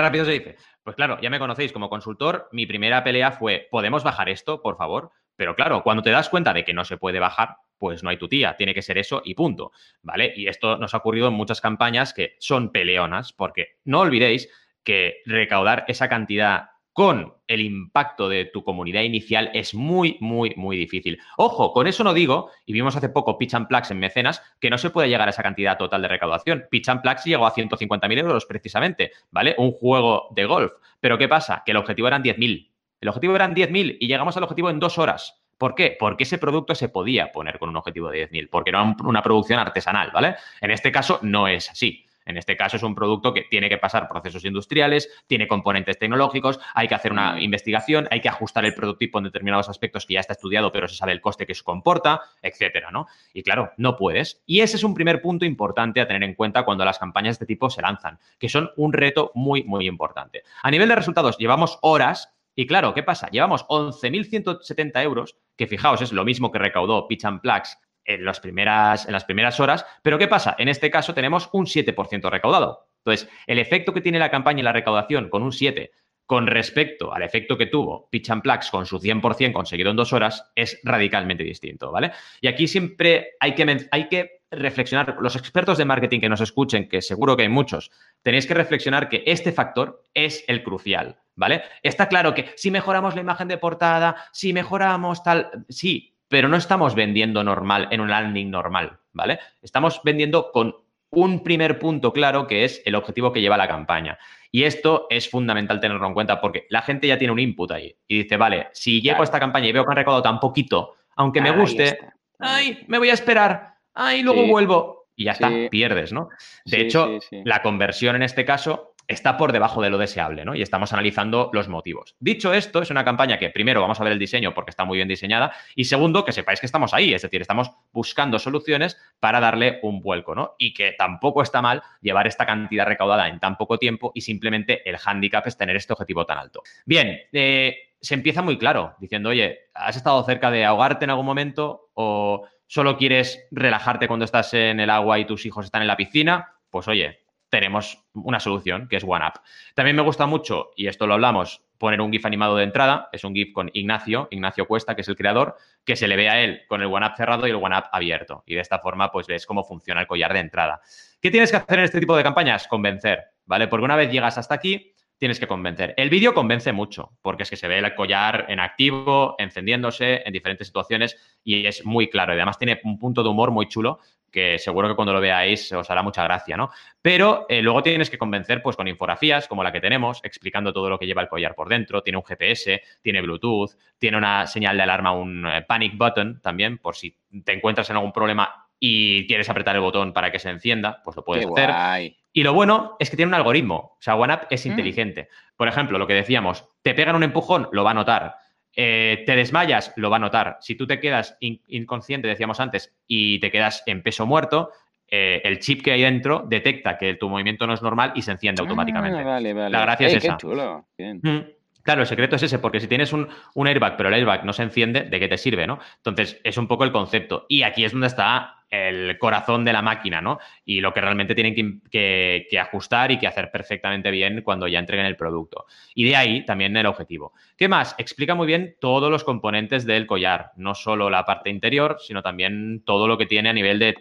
rápido se dice. Pues claro, ya me conocéis como consultor. Mi primera pelea fue, ¿podemos bajar esto, por favor? Pero claro, cuando te das cuenta de que no se puede bajar, pues no hay tu tía, tiene que ser eso y punto, ¿vale? Y esto nos ha ocurrido en muchas campañas que son peleonas, porque no olvidéis que recaudar esa cantidad con el impacto de tu comunidad inicial es muy, muy, muy difícil. Ojo, con eso no digo, y vimos hace poco Pitch and Plax en mecenas, que no se puede llegar a esa cantidad total de recaudación. Pitch and Plax llegó a 150.000 euros precisamente, ¿vale? Un juego de golf. Pero ¿qué pasa? Que el objetivo eran 10.000. El objetivo eran 10.000 y llegamos al objetivo en dos horas. ¿Por qué? Porque ese producto se podía poner con un objetivo de 10.000, porque era una producción artesanal, ¿vale? En este caso no es así. En este caso es un producto que tiene que pasar procesos industriales, tiene componentes tecnológicos, hay que hacer una investigación, hay que ajustar el prototipo en determinados aspectos que ya está estudiado, pero se sabe el coste que se comporta, etcétera, ¿no? Y claro, no puedes. Y ese es un primer punto importante a tener en cuenta cuando las campañas de este tipo se lanzan, que son un reto muy, muy importante. A nivel de resultados, llevamos horas y claro, ¿qué pasa? Llevamos 11.170 euros, que fijaos, es lo mismo que recaudó Pitch and Plax en las primeras, en las primeras horas. Pero ¿qué pasa? En este caso tenemos un 7% recaudado. Entonces, el efecto que tiene la campaña y la recaudación con un 7 con respecto al efecto que tuvo Pitch and Plax con su 100% conseguido en dos horas es radicalmente distinto, ¿vale? Y aquí siempre hay que, hay que reflexionar, los expertos de marketing que nos escuchen, que seguro que hay muchos, tenéis que reflexionar que este factor es el crucial, ¿vale? Está claro que si mejoramos la imagen de portada, si mejoramos tal, sí, pero no estamos vendiendo normal en un landing normal, ¿vale? Estamos vendiendo con un primer punto claro que es el objetivo que lleva la campaña. Y esto es fundamental tenerlo en cuenta porque la gente ya tiene un input ahí y dice, vale, si llego a esta campaña y veo que han recaudado tan poquito, aunque me guste, ay, me voy a esperar ah, y luego Sí. vuelvo. Y ya está, Sí. pierdes, ¿no? De Sí, hecho, la conversión en este caso está por debajo de lo deseable, ¿no? Y estamos analizando los motivos. Dicho esto, es una campaña que primero vamos a ver el diseño porque está muy bien diseñada y segundo, que sepáis que estamos ahí, es decir, estamos buscando soluciones para darle un vuelco, ¿no? Y que tampoco está mal llevar esta cantidad recaudada en tan poco tiempo y simplemente el hándicap es tener este objetivo tan alto. Bien, eh, se empieza muy claro, diciendo, oye, ¿has estado cerca de ahogarte en algún momento o solo quieres relajarte cuando estás en el agua y tus hijos están en la piscina? Pues oye, tenemos una solución que es OneUp. También me gusta mucho, y esto lo hablamos, poner un GIF animado de entrada. Es un GIF con Ignacio, Ignacio Cuesta, que es el creador, que se le ve a él con el OneUp cerrado y el OneUp abierto. Y de esta forma, pues ves cómo funciona el collar de entrada. ¿Qué tienes que hacer en este tipo de campañas? Convencer, ¿vale? Porque una vez llegas hasta aquí, tienes que convencer. El vídeo convence mucho, porque es que se ve el collar en activo, encendiéndose en diferentes situaciones y es muy claro. Y además tiene un punto de humor muy chulo que seguro que cuando lo veáis os hará mucha gracia, ¿no? Pero eh, luego tienes que convencer pues con infografías como la que tenemos, explicando todo lo que lleva el collar por dentro, tiene un GPS, tiene Bluetooth, tiene una señal de alarma, un eh, panic button también, por si te encuentras en algún problema y quieres apretar el botón para que se encienda, pues lo puedes Qué hacer. guay. Y lo bueno es que tiene un algoritmo. O sea, OneUp es Mm. inteligente. Por ejemplo, lo que decíamos, te pegan un empujón, lo va a notar. Eh, te desmayas, lo va a notar. Si tú te quedas in- inconsciente, decíamos antes, y te quedas en peso muerto, eh, el chip que hay dentro detecta que tu movimiento no es normal y se enciende automáticamente. Ah, vale, vale. La gracia es qué esa. chulo. Bien. Mm, Claro, el secreto es ese, porque si tienes un, airbag, pero el airbag no se enciende, ¿de qué te sirve, no? Entonces, es un poco el concepto. Y aquí es donde está el corazón de la máquina, ¿no? Y lo que realmente tienen que, ajustar y que hacer perfectamente bien cuando ya entreguen el producto. Y de ahí también el objetivo. ¿Qué más? Explica muy bien todos los componentes del collar, no solo la parte interior, sino también todo lo que tiene a nivel de,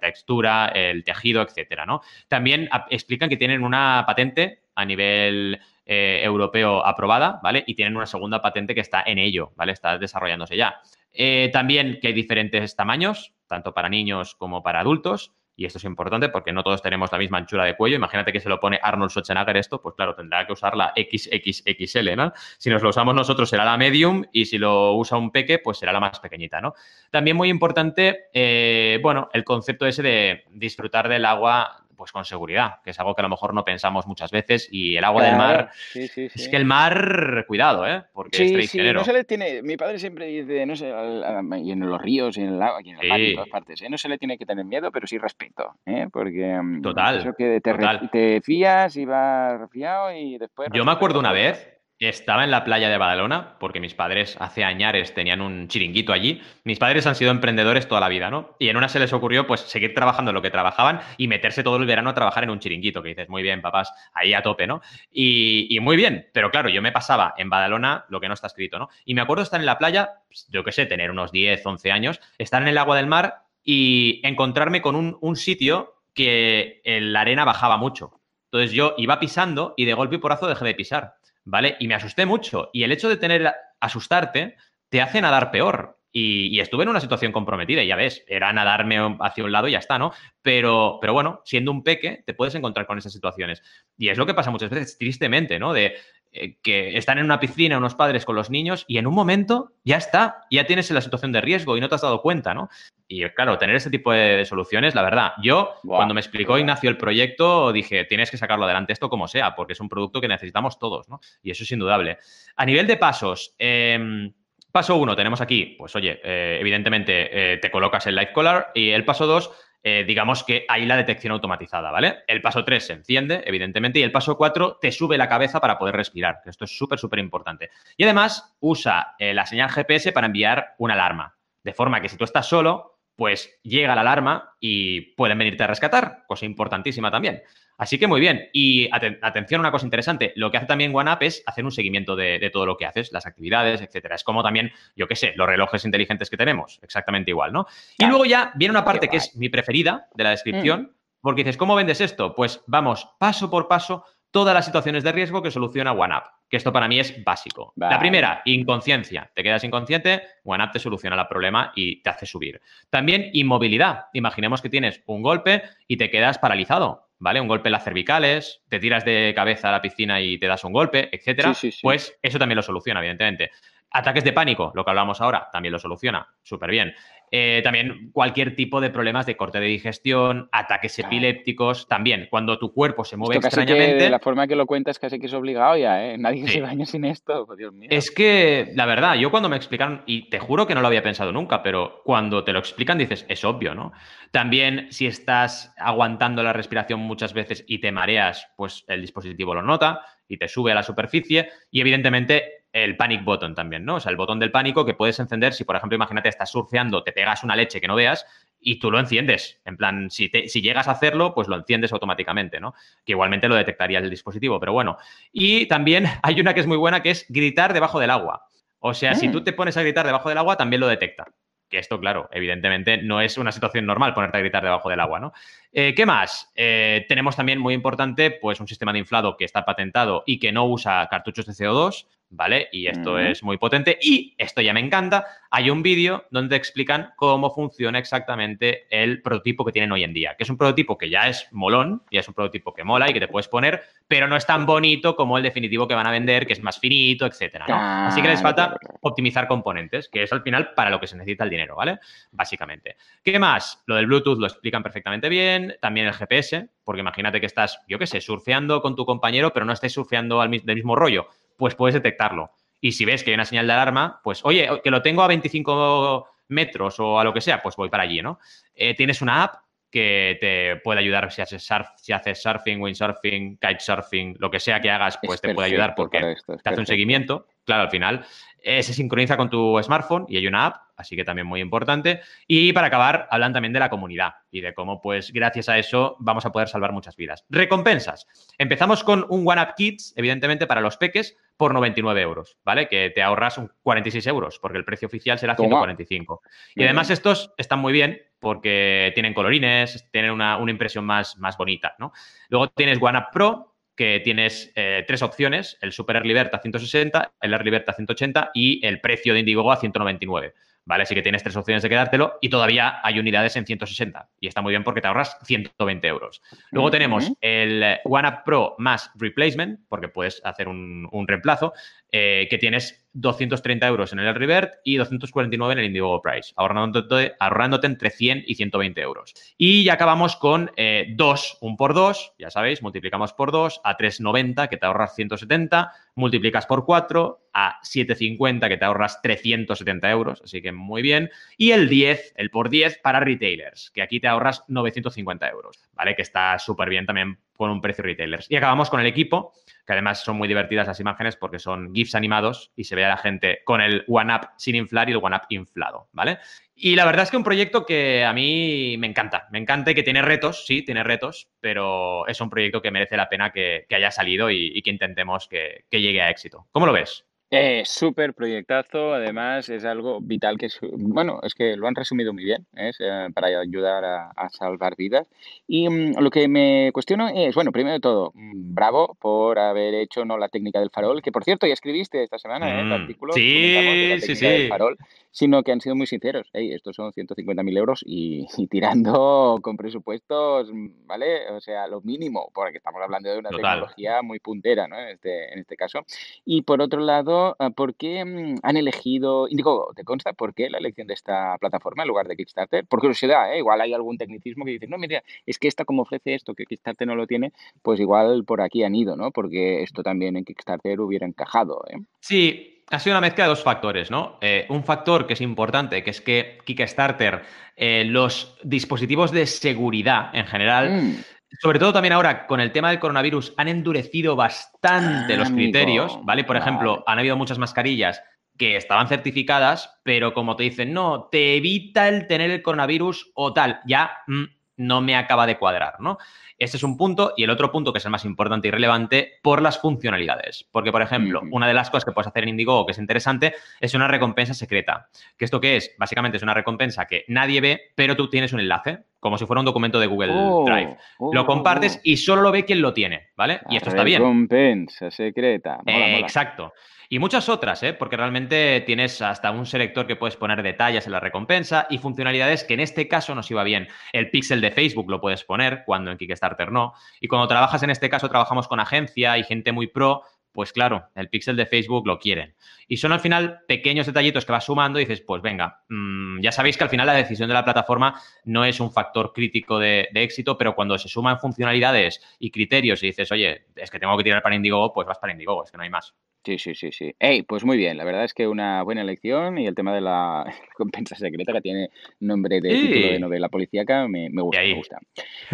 textura, el tejido, etcétera, ¿no? También explican que tienen una patente a nivel eh, europeo aprobada, ¿vale? Y tienen una segunda patente que está en ello, ¿vale? Está desarrollándose ya. Eh, también que hay diferentes tamaños, tanto para niños como para adultos. Y esto es importante porque no todos tenemos la misma anchura de cuello. Imagínate que se lo pone Arnold Schwarzenegger esto, pues claro, tendrá que usar la XXXL, ¿no? Si nos lo usamos nosotros será la medium y si lo usa un peque, pues será la más pequeñita, ¿no? También muy importante, eh, bueno, el concepto ese de disfrutar del agua pues con seguridad, que es algo que a lo mejor no pensamos muchas veces y el agua del mar, Sí, sí, sí. es que el mar, cuidado, ¿eh? Porque es Sí, no se le tiene. Mi padre siempre dice, no sé, y en los ríos, y en el agua, y en el mar, y en todas partes, ¿eh? No se le tiene que tener miedo, pero sí respeto, ¿eh? Porque mm, Total, eso que te, total. te fías y vas refiado y después. Yo me acuerdo una vez, estaba en la playa de Badalona, porque mis padres hace añares tenían un chiringuito allí. Mis padres han sido emprendedores toda la vida, ¿no? Y en una se les ocurrió, pues, seguir trabajando en lo que trabajaban y meterse todo el verano a trabajar en un chiringuito, que dices, muy bien, papás, ahí a tope, ¿no? Y, muy bien, pero claro, yo me pasaba en Badalona lo que no está escrito, ¿no? Y me acuerdo estar en la playa, pues, yo qué sé, tener unos 10, 11 años, estar en el agua del mar y encontrarme con un, un sitio que la arena bajaba mucho. Entonces yo iba pisando y de golpe y porazo dejé de pisar, ¿vale? Y me asusté mucho. Y el hecho de tener asustarte te hace nadar peor. Y, y estuve en una situación comprometida, y ya ves, era nadarme hacia un lado y ya está, ¿no? Pero, pero bueno, siendo un peque, te puedes encontrar con esas situaciones. Y es lo que pasa muchas veces, tristemente, ¿no? De eh, que están en una piscina unos padres con los niños y en un momento ya está, ya tienes la situación de riesgo y no te has dado cuenta, ¿no? Y claro, tener ese tipo de, soluciones, la verdad, yo cuando me explicó. Ignacio el proyecto, dije, tienes que sacarlo adelante esto como sea, porque es un producto que necesitamos todos, ¿no? Y eso es indudable. A nivel de pasos, eh, paso uno, tenemos aquí, pues oye, eh, evidentemente eh, te colocas el Live Collar y el paso dos, eh, digamos que hay la detección automatizada, ¿vale? El paso 3 se enciende, evidentemente, y el paso 4 te sube la cabeza para poder respirar, que esto es súper, súper importante. Y además usa la señal GPS para enviar una alarma, de forma que si tú estás solo, pues llega la alarma y pueden venirte a rescatar, cosa importantísima también. Así que muy bien. Y aten- atención, una cosa interesante. Lo que hace también OneUp es hacer un seguimiento de, de todo lo que haces, las actividades, etcétera. Es como también, yo qué sé, los relojes inteligentes que tenemos. Exactamente igual, ¿no? Y luego ya viene una parte que es mi preferida de la descripción, Mm. porque dices, ¿cómo vendes esto? Pues vamos paso por paso todas las situaciones de riesgo que soluciona OneUp, que esto para mí es básico. La primera, inconsciencia. Te quedas inconsciente, OneUp te soluciona el problema y te hace subir. También inmovilidad. Imaginemos que tienes un golpe y te quedas paralizado, ¿vale? Un golpe en las cervicales, te tiras de cabeza a la piscina y te das un golpe, etcétera. Sí, sí, sí. Pues eso también lo soluciona, evidentemente. Ataques de pánico, lo que hablamos ahora, también lo soluciona. Súper bien. Eh, también cualquier tipo de problemas de corte de digestión, ataques epilépticos, también cuando tu cuerpo se mueve extrañamente. de la forma que lo cuentas, casi que es obligado ya, ¿eh? Nadie se baña sin esto, oh, Dios mío. Es que, la verdad, yo cuando me explicaron, y te juro que no lo había pensado nunca, pero cuando te lo explican dices, es obvio, ¿no? También si estás aguantando la respiración muchas veces y te mareas, pues el dispositivo lo nota y te sube a la superficie y evidentemente el panic button también, ¿no? O sea, el botón del pánico que puedes encender si, por ejemplo, imagínate, estás surfeando, te pegas una leche que no veas y tú lo enciendes. En plan, si, si llegas a hacerlo, pues lo enciendes automáticamente, ¿no? Que igualmente lo detectaría el dispositivo, pero bueno. Y también *laughs* hay una que es muy buena que es gritar debajo del agua. O sea, si tú mm. te pones a gritar debajo del agua, también lo detecta. Que esto, claro, evidentemente no es una situación normal ponerte a gritar debajo del agua, ¿no? Eh, ¿Qué más? Eh, tenemos también muy importante, pues un sistema de inflado que está patentado y que no usa cartuchos de CO2. ¿Vale? Y esto es muy potente. Y esto ya me encanta. Hay un vídeo donde explican cómo funciona exactamente el prototipo que tienen hoy en día, que es un prototipo que ya es molón, ya es un prototipo que mola y que te puedes poner, pero no es tan bonito como el definitivo que van a vender, que es más finito, etcétera, Así que les falta optimizar componentes, que es al final para lo que se necesita el dinero, ¿vale? Básicamente. ¿Qué más? Lo del Bluetooth lo explican perfectamente bien, también el GPS, porque imagínate que estás, yo qué sé, surfeando con tu compañero, pero no estés surfeando al, del mismo rollo pues puedes detectarlo. Y si ves que hay una señal de alarma, pues oye, que lo tengo a 25 metros o a lo que sea, pues voy para allí, ¿no? Eh, tienes una app que te puede ayudar si haces, surf, si haces surfing, windsurfing, kitesurfing, lo que sea que hagas, pues te puede ayudar porque te hace un seguimiento. Claro, al final eh, se sincroniza con tu smartphone y hay una app, así que también muy importante. Y para acabar, hablan también de la comunidad y de cómo, pues, gracias a eso vamos a poder salvar muchas vidas. Recompensas. Empezamos con un One Kids, evidentemente, para los peques, por 99 euros, ¿vale? Que te ahorras un 46 euros, porque el precio oficial será 145. Y además estos están muy bien porque tienen colorines, tienen una, una impresión más, más bonita, ¿no? Luego tienes One Up Pro, que tienes eh, tres opciones, el Super Early Bird a 160, el Early Bird a 180 y el precio de Indiegogo a 199. ¿Vale? Así que tienes tres opciones de quedártelo y todavía hay unidades en 160. Y está muy bien porque te ahorras 120 euros. Luego tenemos el One Up Pro más Replacement, porque puedes hacer un, un reemplazo, eh, que tienes 230 euros en el Revert y 249 en el Indiegogo Price, ahorrándote, ahorrándote entre 100 y 120 euros. Y ya acabamos con 2, eh, un por 2, ya sabéis, multiplicamos por 2 a 390 que te ahorras 170, multiplicas por 4 a 750 que te ahorras 370 euros, así que muy bien. Y el 10, el por 10 para retailers, que aquí te ahorras 950 euros, ¿vale? Que está súper bien también con un precio retailers. Y acabamos con el equipo, que además son muy divertidas las imágenes porque son GIFs animados y se ve a la gente con el One Up sin inflar y el One Up inflado, ¿vale? Y la verdad es que un proyecto que a mí me encanta, me encanta y que tiene retos, sí, tiene retos, pero es un proyecto que merece la pena que, haya salido y, que intentemos que, que llegue a éxito. ¿Cómo lo ves? Eh, súper proyectazo, además es algo vital que, es, bueno, es que lo han resumido muy bien, ¿eh? Eh, para ayudar a, salvar vidas. Y mm, lo que me cuestiono es, bueno, primero de todo, mm, bravo por haber hecho no la técnica del farol, que por cierto ya escribiste esta semana ¿eh? el mm, artículo sí, sí, sí. del farol, sino que han sido muy sinceros. Estos son 150.000 euros *laughs* y, tirando con presupuestos, ¿vale? O sea, lo mínimo, porque estamos hablando de una tecnología muy puntera, ¿no? En este, en este caso. Y por otro lado, Ah, ¿por qué mm, han elegido, digo, ¿te consta por qué la elección de esta plataforma en lugar de Kickstarter? Por curiosidad, ¿eh? igual hay algún tecnicismo que dice, no, mira, es que esta como ofrece esto, que Kickstarter no lo tiene, pues igual por aquí han ido, ¿no? Porque esto también en Kickstarter hubiera encajado, ¿eh? Sí, ha sido una mezcla de dos factores, ¿no? Eh, un factor que es importante, que es que Kickstarter, eh, los dispositivos de seguridad en general, mm sobre todo también ahora con el tema del coronavirus, han endurecido bastante los criterios, ¿vale? Por ejemplo, han habido muchas mascarillas que estaban certificadas, pero como te dicen, no, te evita el tener el coronavirus o tal, ya mm, no me acaba de cuadrar, ¿no? Este es un punto y el otro punto que es el más importante y relevante por las funcionalidades. Porque, por ejemplo, una de las cosas que puedes hacer en Indigo que es interesante es una recompensa secreta. ¿Que esto qué es? Básicamente es una recompensa que nadie ve, pero tú tienes un enlace, como si fuera un documento de Google oh, Drive. lo oh, compartes oh. y solo lo ve quien lo tiene, ¿vale? Y esto está bien. Recompensa secreta. Exacto. Y muchas otras, ¿eh? porque realmente tienes hasta un selector que puedes poner detalles en la recompensa y funcionalidades que en este caso nos iba bien. El pixel de Facebook lo puedes poner cuando en Kickstarter no. Y cuando trabajas en este caso, trabajamos con agencia y gente muy pro, pues claro, el pixel de Facebook lo quieren. Y son al final pequeños detallitos que vas sumando y dices, pues venga, mm, ya sabéis que al final la decisión de la plataforma no es un factor crítico de, éxito, pero cuando se suman funcionalidades y criterios y dices, oye, es que tengo que tirar para Indiegogo, pues vas para Indiegogo, es que no hay más. Sí, sí, sí, sí. Hey, pues muy bien, la verdad es que una buena elección y el tema de la *laughs* recompensa secreta que tiene nombre de título de novela policíaca me, me gusta, me gusta.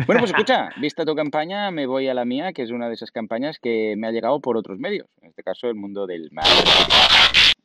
Bueno, pues *laughs* escucha, vista tu campaña, me voy a la mía, que es una de esas campañas que me ha llegado por otros medios, en este caso el mundo del marketing.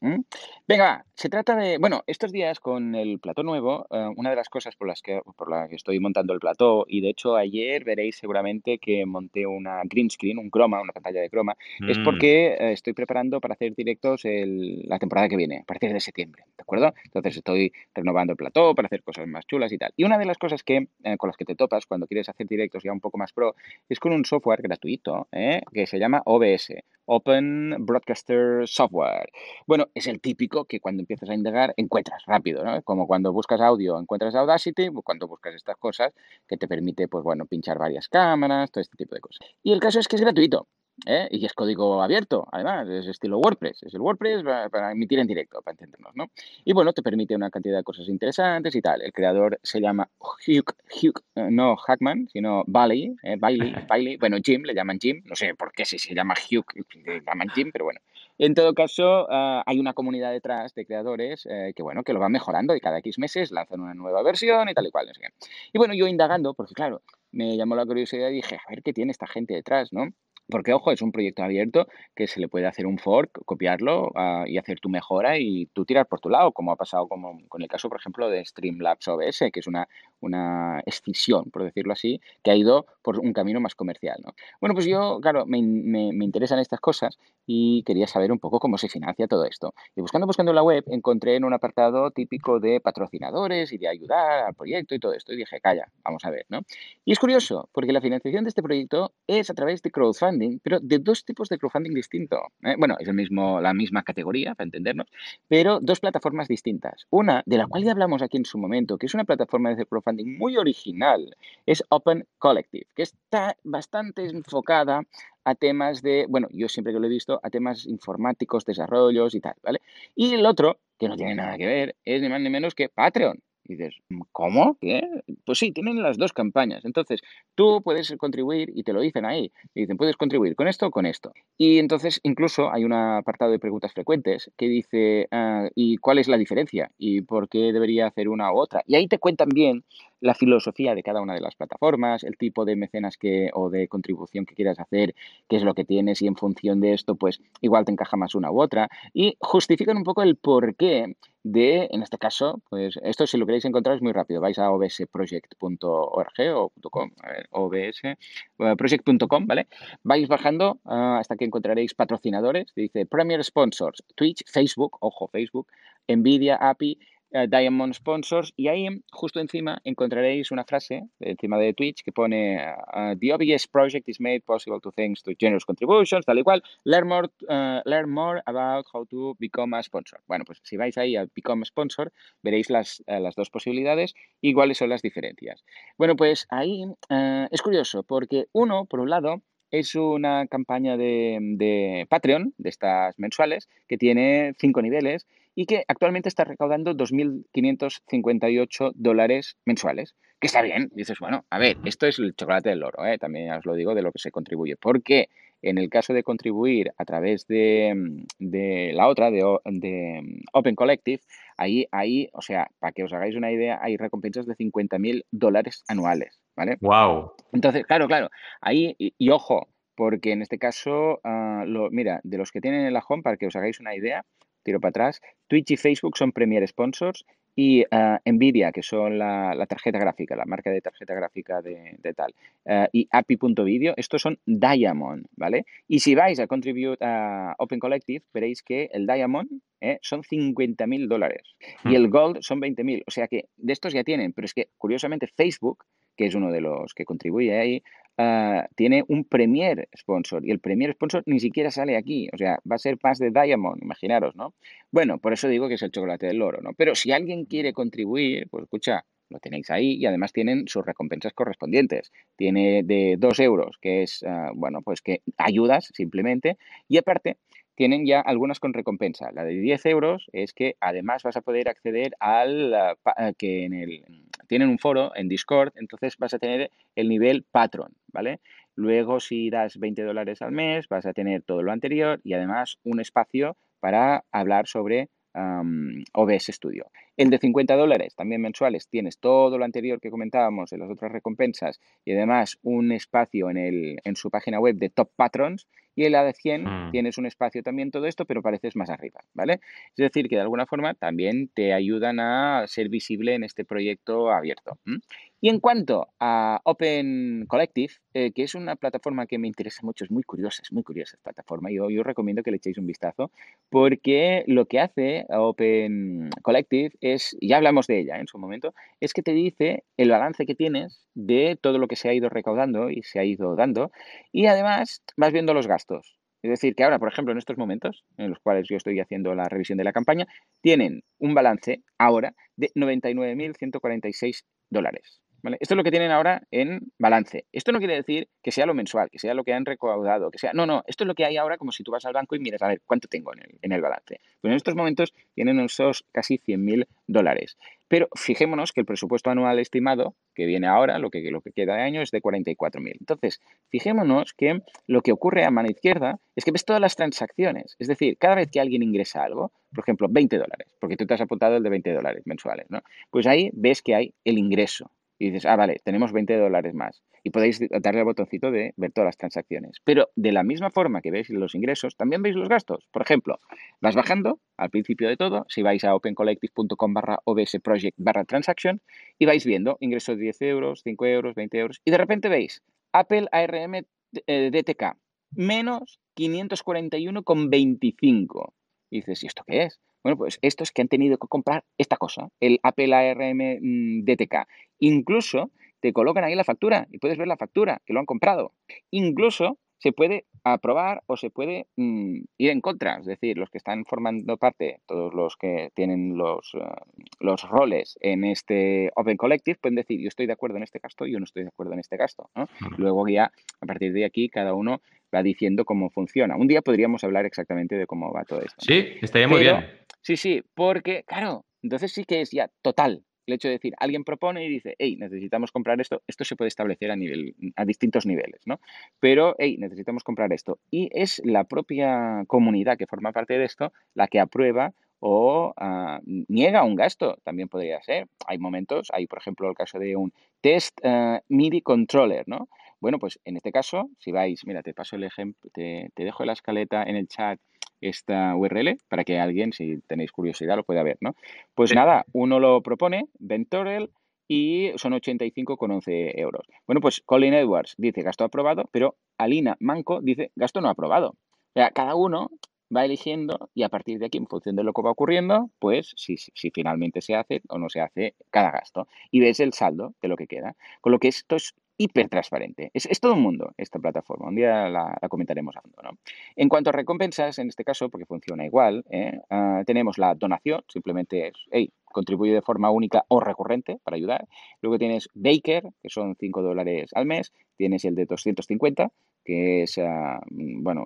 ¿Mm? Venga, se trata de, bueno, estos días con el plató nuevo, eh, una de las cosas por las que por la que estoy montando el plató y de hecho ayer veréis seguramente que monté una green screen, un croma, una pantalla de croma, es mm. porque eh, estoy preparando para hacer directos la temporada que viene, a partir de septiembre, ¿de acuerdo? Entonces estoy renovando el plató para hacer cosas más chulas y tal. Y una de las cosas que eh, con las que te topas cuando quieres hacer directos ya un poco más pro es con un software gratuito que se llama OBS, Open Broadcaster Software. Bueno, es el típico que cuando empiezas a indagar encuentras rápido, ¿no? Como cuando buscas audio encuentras Audacity, cuando buscas estas cosas que te permite, pues bueno, pinchar varias cámaras, todo este tipo de cosas. Y el caso es que es gratuito. ¿Eh? y es código abierto, además, es estilo WordPress, es el WordPress para, emitir en directo, para entendernos, ¿no? Y bueno, te permite una cantidad de cosas interesantes y tal. El creador se llama Hugh, Hugh eh, no Hackman, sino Bailey, ¿eh? Bailey, *laughs* Bailey, bueno, Jim, le llaman Jim, no sé por qué si se llama Hugh, le llaman Jim, pero bueno. En todo caso, ah, hay una comunidad detrás de creadores que, bueno, que lo van mejorando y cada X meses lanzan una nueva versión y tal y cual. Y bueno, yo indagando, porque claro, me llamó la curiosidad y dije, a ver qué tiene esta gente detrás, ¿no? Porque, ojo, es un proyecto abierto que se le puede hacer un fork, copiarlo ah, y hacer tu mejora y tú tirar por tu lado, como ha pasado como, con el caso, por ejemplo, de Streamlabs OBS, que es una, una escisión, por decirlo así, que ha ido por un camino más comercial. ¿no? Bueno, pues yo, claro, me, me, me, interesan estas cosas y quería saber un poco cómo se financia todo esto. Y buscando, buscando en la web, encontré en un apartado típico de patrocinadores y de ayudar al proyecto y todo esto. Y dije, calla, vamos a ver, ¿no? Y es curioso, porque la financiación de este proyecto es a través de crowdfunding pero de dos tipos de crowdfunding distinto. ¿eh? Bueno, es el mismo, la misma categoría, para entendernos, pero dos plataformas distintas. Una, de la cual ya hablamos aquí en su momento, que es una plataforma de crowdfunding muy original, es Open Collective, que está bastante enfocada a temas de, bueno, yo siempre que lo he visto, a temas informáticos, desarrollos y tal, ¿vale? Y el otro, que no tiene nada que ver, es ni más ni menos que Patreon. Y dices, ¿cómo? ¿Qué? Pues sí, tienen las dos campañas. Entonces, tú puedes contribuir y te lo dicen ahí. Y dicen, puedes contribuir con esto o con esto. Y entonces, incluso hay un apartado de preguntas frecuentes que dice, ah, ¿y cuál es la diferencia? ¿Y por qué debería hacer una u otra? Y ahí te cuentan bien la filosofía de cada una de las plataformas, el tipo de mecenas que, o de contribución que quieras hacer, qué es lo que tienes y en función de esto, pues igual te encaja más una u otra. Y justifican un poco el porqué de, en este caso, pues esto si lo queréis encontrar es muy rápido, vais a obsproject.org o .com, obsproject.com, ¿vale? Vais bajando ah, hasta que encontraréis patrocinadores, dice Premier Sponsors, Twitch, Facebook, ojo, Facebook, Nvidia, API, eh, Diamond Sponsors y ahí justo encima encontraréis una frase encima de Twitch que pone uh, The OBS project is made possible to thanks to generous contributions, tal y cual. Learn more, uh, learn more about how to become a sponsor. Bueno, pues si vais ahí a Become a Sponsor veréis las, las dos posibilidades y cuáles son las diferencias. Bueno, pues ahí es curioso porque uno, por un lado, es una campaña de, de Patreon, de estas mensuales, que tiene cinco niveles y que actualmente está recaudando 2.558 dólares mensuales, que está bien. dices, bueno, a ver, esto es el chocolate del oro, ¿eh? también os lo digo de lo que se contribuye. Porque en el caso de contribuir a través de, la otra, de, de, Open Collective, ahí, ahí, o sea, para que os hagáis una idea, hay recompensas de 50.000 dólares anuales, ¿vale? ¡Wow! Entonces, claro, claro, ahí, y, ojo, porque en este caso, ah, lo, mira, de los que tienen en la home, para que os hagáis una idea, tiro para atrás. Twitch y Facebook son Premier Sponsors y uh, Nvidia, que son la, tarjeta gráfica, la marca de tarjeta gráfica de, tal, uh, y API.video, estos son Diamond, ¿vale? Y si vais a contribute a Open Collective, veréis que el Diamond ¿eh? son 50.000 dólares y hmm. el Gold son 20.000, o sea que de estos ya tienen, pero es que curiosamente Facebook que es uno de los que contribuye ahí, ah, tiene un Premier Sponsor y el Premier Sponsor ni siquiera sale aquí, o sea, va a ser más de Diamond, imaginaros, ¿no? Bueno, por eso digo que es el chocolate del oro, ¿no? Pero si alguien quiere contribuir, pues escucha, lo tenéis ahí y además tienen sus recompensas correspondientes. Tiene de 2 euros, que es, ah, bueno, pues que ayudas simplemente, y aparte tienen ya algunas con recompensa. La de 10 euros es que además vas a poder acceder al ah, que en el tienen un foro en Discord, entonces vas a tener el nivel patron, ¿vale? Luego si das 20 dólares al mes vas a tener todo lo anterior y además un espacio para hablar sobre OBS Studio. El de 50 dólares, también mensuales, tienes todo lo anterior que comentábamos de las otras recompensas y además un espacio en, el, en su página web de Top Patrons. Y el A de 100 mm. tienes un espacio también todo esto, pero pareces más arriba, ¿vale? Es decir, que de alguna forma también te ayudan a ser visible en este proyecto abierto. Y en cuanto a Open Collective, eh, que es una plataforma que me interesa mucho, es muy curiosa, es muy curiosa esta plataforma. Yo, yo recomiendo que le echéis un vistazo porque lo que hace Open Collective es, ya hablamos de ella en su momento, es que te dice el balance que tienes de todo lo que se ha ido recaudando y se ha ido dando y además vas viendo los gastos. Es decir, que ahora, por ejemplo, en estos momentos en los cuales yo estoy haciendo la revisión de la campaña, tienen un balance ahora de 99.146 dólares. Esto es lo que tienen ahora en balance. Esto no quiere decir que sea lo mensual, que sea lo que han recaudado, que sea... No, no, esto es lo que hay ahora como si tú vas al banco y miras a ver cuánto tengo en el, balance. Pues en estos momentos tienen esos casi 100.000 dólares. Pero fijémonos que el presupuesto anual estimado que viene ahora, lo que, lo que queda de año, es de 44.000. Entonces, fijémonos que lo que ocurre a mano izquierda es que ves todas las transacciones. Es decir, cada vez que alguien ingresa algo, por ejemplo, 20 dólares, porque tú te has apuntado el de 20 dólares mensuales, ¿no? Pues ahí ves que hay el ingreso y dices, ah, vale, tenemos 20 dólares más. Y podéis darle al botoncito de ver todas las transacciones. Pero de la misma forma que veis los ingresos, también veis los gastos. Por ejemplo, vas bajando al principio de todo, si vais a opencollective.com barra obsproject barra transaction y vais viendo ingresos de 10 euros, 5 euros, 20 euros. Y de repente veis Apple ARM eh, DTK menos 541,25. Y dices, ¿y esto qué es? Bueno, pues esto es que han tenido que comprar esta cosa, el Apple ARM mm, DTK. Incluso te colocan ahí la factura y puedes ver la factura que lo han comprado. Incluso se puede aprobar o se puede mm, ir en contra. Es decir, los que están formando parte, todos los que tienen los, eh, los roles en este Open Collective, pueden decir, yo estoy de acuerdo en este gasto, yo no estoy de acuerdo en este gasto. Luego ya, a partir de aquí, cada uno va diciendo cómo funciona. Un día podríamos hablar exactamente de cómo va todo esto. Sí, estaría muy bien. Sí, sí, porque, claro, entonces sí que es ya total. El hecho de decir, alguien propone y dice, hey, necesitamos comprar esto, esto se puede establecer a, nivel, a distintos niveles, ¿no? Pero, hey, necesitamos comprar esto. Y es la propia comunidad que forma parte de esto la que aprueba o ah, niega un gasto, también podría ser. Hay momentos, hay por ejemplo el caso de un test uh, MIDI controller, ¿no? Bueno, pues en este caso, si vais, mira, te paso el ejemplo, te, te dejo la escaleta en el chat esta URL para que alguien, si tenéis curiosidad, lo pueda ver, ¿no? Pues nada, uno lo propone, Ventorel, y son 85,11 euros. Bueno, pues Colin Edwards dice gasto aprobado, pero Alina Manco dice gasto no aprobado. O sea, cada uno va eligiendo y a partir de aquí, en función de lo que va ocurriendo, pues si, si, finalmente se hace o no se hace cada gasto. Y ves el saldo de lo que queda. Con lo que esto es hiper transparente. Es, todo un mundo esta plataforma. Un día la, comentaremos a fondo. ¿no? En cuanto a recompensas, en este caso, porque funciona igual, ¿eh? ah, tenemos la donación, simplemente es, contribuye de forma única o recurrente para ayudar. Luego tienes Baker, que son 5 dólares al mes. Tienes el de 250, que es, ah, bueno,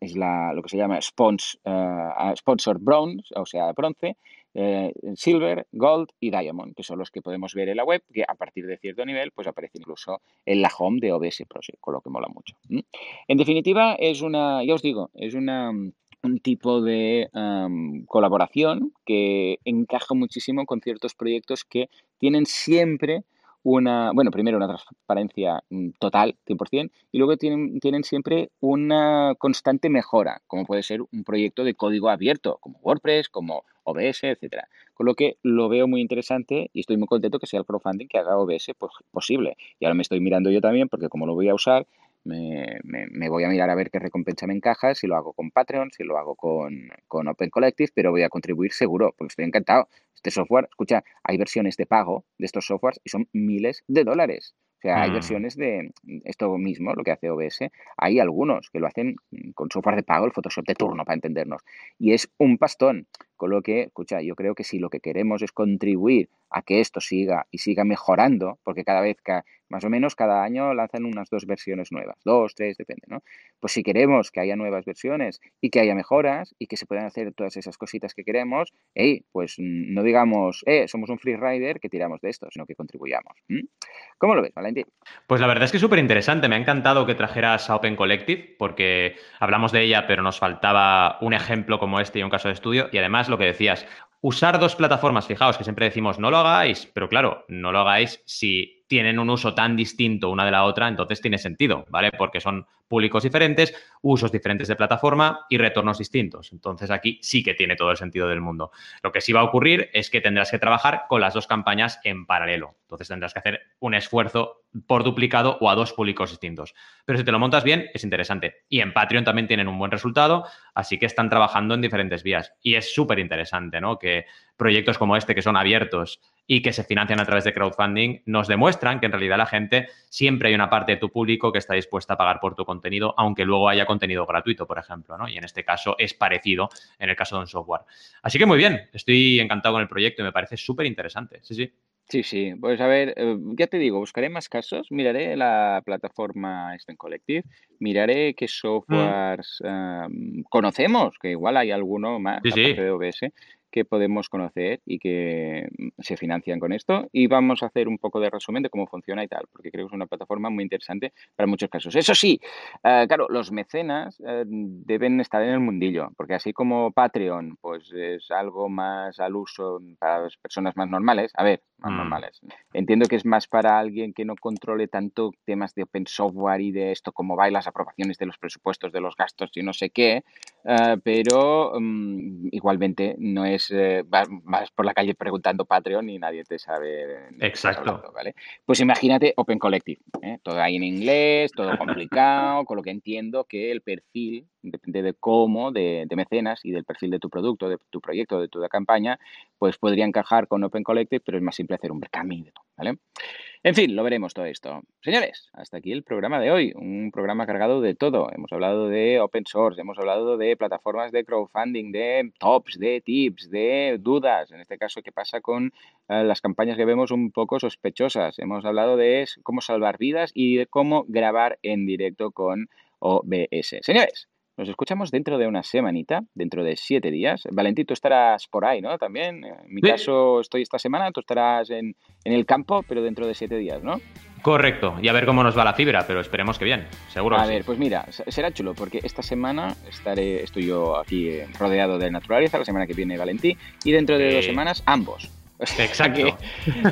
es la, lo que se llama sponsor, uh, sponsor bronze, o sea, bronce. Eh, silver, Gold y Diamond, que son los que podemos ver en la web, que a partir de cierto nivel pues aparece incluso en la home de OBS Project, con lo que mola mucho. En definitiva, es una, ya os digo, es una un tipo de colaboración que encaja muchísimo con ciertos proyectos que tienen siempre una, bueno, primero una transparencia mm, total, 100%, y luego tienen, tienen siempre una constante mejora, como puede ser un proyecto de código abierto, como WordPress, como OBS, etcétera. Con lo que lo veo muy interesante y estoy muy contento que sea el crowdfunding que haga OBS posible. Y ahora me estoy mirando yo también, porque como lo voy a usar, me, me, voy a mirar a ver qué recompensa me encaja, si lo hago con Patreon, si lo hago con, con Open Collective, pero voy a contribuir seguro, porque estoy encantado. Este software, escucha, hay versiones de pago de estos softwares y son miles de dólares. O sea, hay mm. versiones de esto mismo, lo que hace OBS. Hay algunos que lo hacen con software de pago, el Photoshop de turno, para entendernos. Y es un pastón. Con lo que, escucha, yo creo que si lo que queremos es contribuir a que esto siga y siga mejorando, porque cada vez, más o menos cada año lanzan unas dos versiones nuevas, dos, tres, depende, ¿no? Pues si queremos que haya nuevas versiones y que haya mejoras y que se puedan hacer todas esas cositas que queremos, hey, pues no digamos, eh, somos un free rider que tiramos de esto, sino que contribuyamos. ¿Cómo lo ves, Valentín? Pues la verdad es que es súper interesante. Me ha encantado que trajeras a Open Collective porque hablamos de ella, pero nos faltaba un ejemplo como este y un caso de estudio. Y además lo que decías, usar dos plataformas, fijaos que siempre decimos no lo hagáis, pero claro, no lo hagáis si tienen un uso tan distinto una de la otra, entonces tiene sentido, ¿vale? Porque son públicos diferentes, usos diferentes de plataforma y retornos distintos. Entonces aquí sí que tiene todo el sentido del mundo. Lo que sí va a ocurrir es que tendrás que trabajar con las dos campañas en paralelo. Entonces tendrás que hacer un esfuerzo por duplicado o a dos públicos distintos. Pero si te lo montas bien, es interesante. Y en Patreon también tienen un buen resultado, así que están trabajando en diferentes vías. Y es súper interesante, ¿no? Que proyectos como este, que son abiertos y que se financian a través de crowdfunding, nos demuestran que en realidad la gente siempre hay una parte de tu público que está dispuesta a pagar por tu contenido, aunque luego haya contenido gratuito, por ejemplo, ¿no? Y en este caso es parecido en el caso de un software. Así que muy bien, estoy encantado con el proyecto y me parece súper interesante. Sí, sí. Sí, sí. Pues a ver, eh, ya te digo, buscaré más casos, miraré la plataforma Esten Collective, miraré qué mm. softwares conocemos, que igual hay alguno más aparte de OBS, que podemos conocer y que mm, se financian con esto. Y vamos a hacer un poco de resumen de cómo funciona y tal, porque creo que es una plataforma muy interesante para muchos casos. Eso sí, eh, claro, los mecenas eh, deben estar en el mundillo, porque así como Patreon, pues es algo más al uso para las personas más normales. A ver, más mm. normales. Entiendo que es más para alguien que no controle tanto temas de open software y de esto, como va las aprobaciones de los presupuestos, de los gastos y no sé qué, eh, pero mm, igualmente no es eh, vas, por la calle preguntando Patreon y nadie te sabe. Exacto. ¿vale? Pues imagínate Open Collective, ¿eh? todo ahí en inglés, todo complicado, con lo que entiendo que el perfil, depende de cómo, de, de, mecenas y del perfil de tu producto, de tu proyecto, de tu campaña, pues podría encajar con Open Collective, pero es más simple hacer un camino, ¿vale? En fin, lo veremos todo esto. Señores, hasta aquí el programa de hoy. Un programa cargado de todo. Hemos hablado de open source, hemos hablado de plataformas de crowdfunding, de tops, de tips, de dudas. En este caso, qué pasa con eh, las campañas que vemos un poco sospechosas. Hemos hablado de cómo salvar vidas y de cómo grabar en directo con OBS. Señores, nos escuchamos dentro de una semanita, dentro de siete días. Valentín, tú estarás por ahí, ¿no? También. En mi caso, estoy esta semana, tú estarás en, el campo, pero dentro de siete días, ¿no? Correcto, y a ver cómo nos va la fibra, pero esperemos que bien, seguro. A ver, pues mira, será chulo, porque esta semana estaré, estoy yo aquí eh, rodeado de naturaleza, la semana que viene Valentín, y dentro de dos semanas ambos. *laughs* Exacto.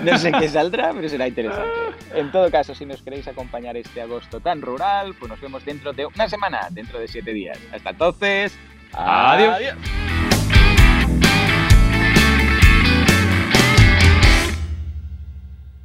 no sé qué saldrá, pero será interesante. En todo caso, si nos queréis acompañar este agosto tan rural, pues nos vemos dentro de una semana, dentro de siete días. Hasta entonces, adiós.